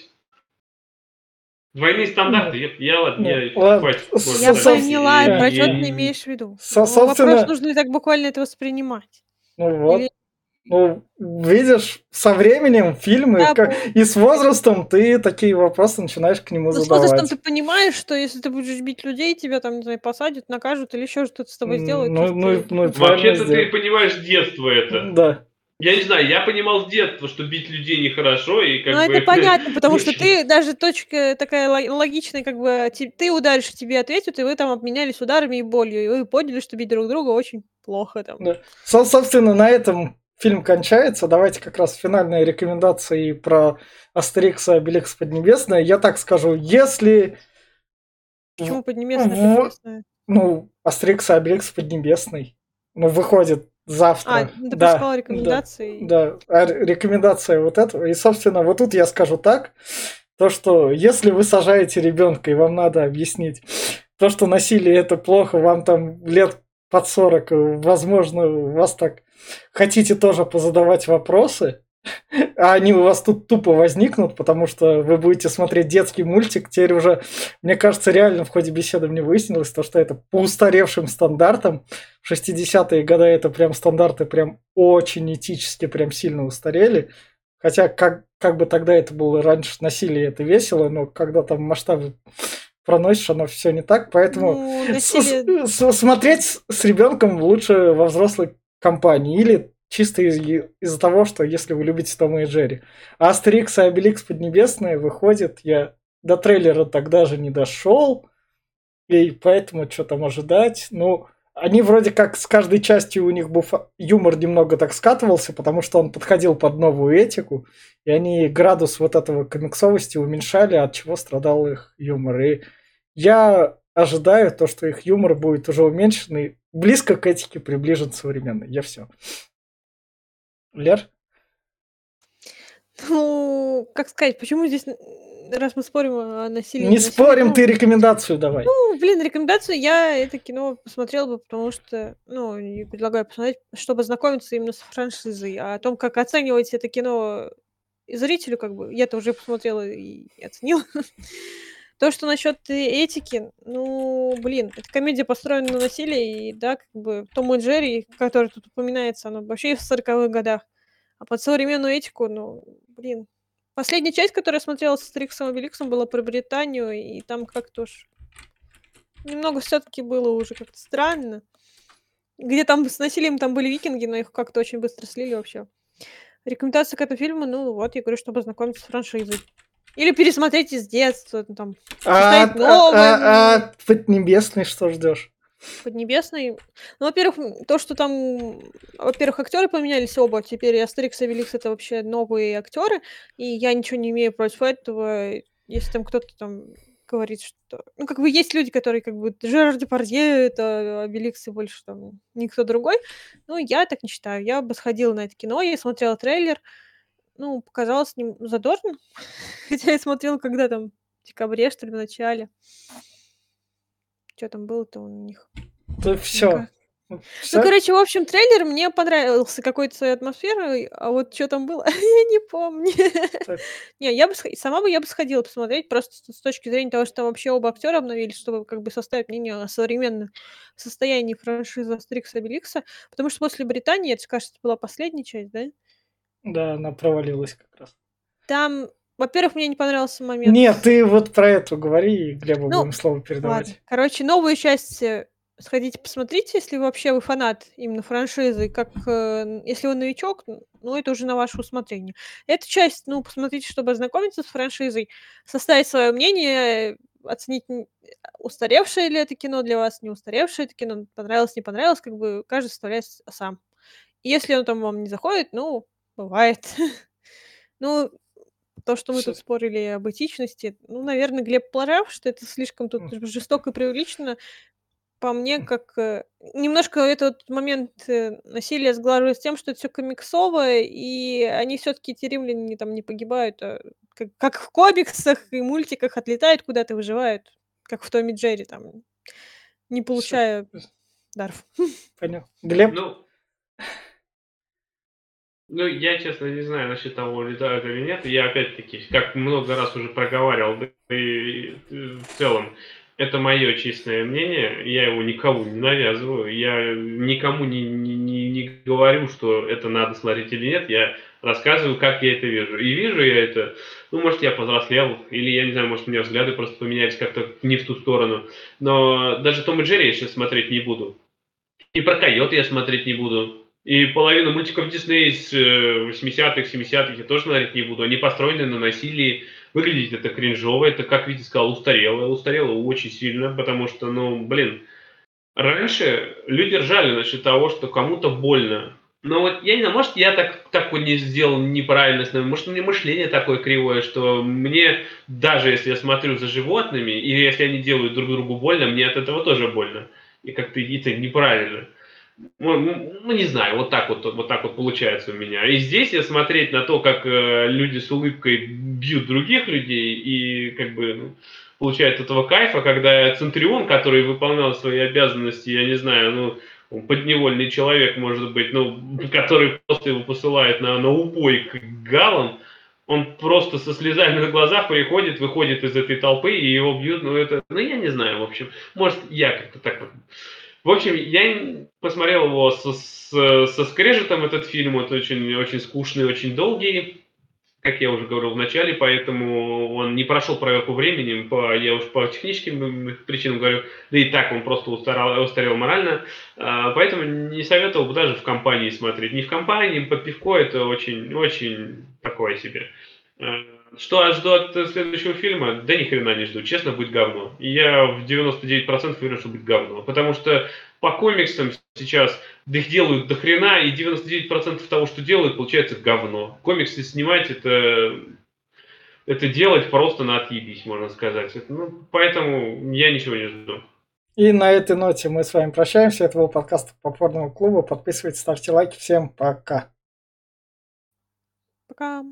двойные стандарты. Я, я ладно, Ну, я, ладно. хватит. С- Я с- дальше. поняла, я- про я- что ты я- имеешь в виду. Со- Ну, собственно- Вопрос, нужно ли так буквально это воспринимать. Ну вот. Или- Ну, видишь, со временем фильмы, Да, как- и с возрастом ты такие вопросы начинаешь к нему Ну, с задавать. возрастом ты понимаешь, что если ты будешь бить людей, тебя там, не знаю, посадят, накажут или еще что-то с тобой сделают. Ну, ну, ну, Вообще-то ты понимаешь с детства это. Да. Я не знаю, я понимал с детства, что бить людей нехорошо, и как Ну, бы... это понятно, потому что ты даже точка такая ло- логичная, как бы те- ты ударишь, тебе ответят, и вы там обменялись ударами и болью, и вы поняли, что бить друг друга очень плохо там. Да. Со- собственно, на этом фильм кончается. Давайте как раз финальные рекомендации про Астерикса и Обеликс Поднебесное. Я так скажу, если Почему Поднебесная в- ну, Астерикс и Обеликс Поднебесный ну, выходит завтра. А, ты сказала рекомендации. Да, а р- рекомендация вот этого. И, собственно, вот тут я скажу так, то, что если вы сажаете ребенка, и вам надо объяснить, то, что насилие это плохо, вам там лет под 40, э, возможно, вас так хотите тоже позадавать вопросы, а они у вас тут тупо возникнут, потому что вы будете смотреть детский мультик. Теперь уже, мне кажется, реально в ходе беседы мне выяснилось, то, что это по устаревшим стандартам. В 60-е годы это прям стандарты прям очень этически прям сильно устарели. Хотя как, как бы тогда это было раньше насилие, это весело, но когда там масштабы проносишь, оно все не так. Поэтому Ну, насилие... с- смотреть с- с ребенком лучше во взрослой компании или чисто из- из-за того, что если вы любите Тома и Джерри. А Астерикс и Обеликс Поднебесные выходит, я до трейлера тогда же не дошел, и поэтому что там ожидать. Ну, они вроде как с каждой частью у них буфа... юмор немного так скатывался, потому что он подходил под новую этику, и они градус вот этого комиксовости уменьшали, от чего страдал их юмор. И я ожидаю то, что их юмор будет уже уменьшенный, близко к этике приближен современный. Я все. Лер? Ну, как сказать, почему здесь, раз мы спорим о насилии... Не спорим, ну, ты рекомендацию давай. Ну, блин, рекомендацию я это кино посмотрела бы, потому что, ну, и предлагаю посмотреть, чтобы знакомиться именно с франшизой, а о том, как оценивать это кино зрителю, как бы, я-то уже посмотрела и оценила. (laughs) То, что насчет этики, ну, блин, эта комедия построена на насилии, и, да, как бы Том и Джерри, который тут упоминается, оно вообще в 40-х годах. А под современную этику, ну, блин. Последняя часть, которую я смотрела с Триксом и Беликсом, была про Британию, и там как-то уж немного все-таки было уже как-то странно. Где там с насилием там были викинги, но их как-то очень быстро слили вообще. Рекомендация к этому фильму, ну вот, я говорю, чтобы ознакомиться с франшизой. Или пересмотреть из детства, там, а. А, а, а Поднебесный что ждешь? Поднебесный. Ну, во-первых, то, что там, во-первых, актеры поменялись оба. Теперь Астерикс и Великс это вообще новые актеры, и я ничего не имею против этого. Если там кто-то там говорит, что... Ну, как бы есть люди, которые как бы Жерар Депардье, это Обеликс и больше там никто другой. Ну, я так не считаю. Я бы сходила на это кино, я смотрела трейлер, ну, показалось нем задорно. (laughs) Хотя я смотрела, когда там, в декабре, что ли, в начале. Что там было-то у них? Да все. Ну, короче, в общем, трейлер мне понравился какой-то своей атмосферой, а вот что там было, (laughs) я не помню. (laughs) Не, я бы сама бы я бы сходила посмотреть, просто с точки зрения того, что там вообще оба актера обновились, чтобы как бы составить мнение о современном состоянии франшизы Астерикса и Обеликса, потому что после Британии, это, кажется, была последняя часть, да? Да, она провалилась как раз. Там, во-первых, мне не понравился момент. Нет, ты вот про эту говори, и Глебу ну, будем слово передавать. Ладно. Короче, новую часть э, сходите, посмотрите, если вообще вы фанат именно франшизы, как э, если вы новичок, ну, это уже на ваше усмотрение. Эту часть, ну, посмотрите, чтобы ознакомиться с франшизой, составить свое мнение, оценить, устаревшее ли это кино для вас, не устаревшее это кино, понравилось, не понравилось, как бы каждый составляет сам. И если он там вам не заходит, ну, Бывает. (laughs) Ну, то, что мы тут спорили об этичности, ну, наверное, Глеб прав, что это слишком тут жестоко и преувеличено. По мне, как э, немножко этот момент э, насилия сглаживает с тем, что это все комиксовое, и они все-таки эти римляне там не погибают, а как, как в комиксах и мультиках отлетают куда-то, выживают, как в Томе Джерри, там, не получая даров. Понял. Глеб? Ну, ну, я, честно, не знаю насчет того, летают или нет. Я, опять-таки, как много раз уже проговаривал, да и в целом, это мое честное мнение, я его никому не навязываю, я никому не, не, не, не говорю, что это надо смотреть или нет, я рассказываю, как я это вижу. И вижу я это, ну, может, я повзрослел, или, я не знаю, может, у меня взгляды просто поменялись как-то не в ту сторону, но даже Том и Джерри я сейчас смотреть не буду. И про Койот я смотреть не буду. И половину мультиков Дисней из 80-х, 70-х я тоже смотреть не буду. Они построены на насилии. Выглядит это кринжово. Это, как Витя сказал, устарело. Устарело очень сильно, потому что, ну, блин, раньше люди ржали насчет того, что кому-то больно. Но вот я не знаю, может, я так, так вот не сделал неправильно, может, у меня мышление такое кривое, что мне, даже если я смотрю за животными, или если они делают друг другу больно, мне от этого тоже больно. И как-то это неправильно. Ну, ну, ну, не знаю, вот так вот, вот так вот получается у меня. И здесь я смотреть на то, как э, люди с улыбкой бьют других людей, и как бы ну, получает этого кайфа, когда Центрион, который выполнял свои обязанности, я не знаю, ну, подневольный человек, может быть, ну, (laughs) который просто его посылает на, на убой к галам, он просто со слезами на глазах приходит, выходит из этой толпы, и его бьют, ну, это, ну, я не знаю, в общем, может, я как-то так вот в общем, я посмотрел его со, со, со скрежетом, этот фильм, это очень, очень скучный, очень долгий, как я уже говорил в начале, поэтому он не прошел проверку временем, по, я уж по техническим причинам говорю, да и так он просто устарел, устарел морально, а, поэтому не советовал бы даже в компании смотреть. Не в компании, под пивко, это очень, очень такое себе. Что я жду от следующего фильма? Да ни хрена не жду. Честно, будет говно. И я в 99% уверен, что будет говно. Потому что по комиксам сейчас их делают до хрена, и 99% того, что делают, получается говно. Комиксы снимать это это делать просто на отъебись, можно сказать. Ну, поэтому я ничего не жду. И на этой ноте мы с вами прощаемся. Это был подкаст Попорного клуба. Подписывайтесь, ставьте лайки. Всем пока. Пока.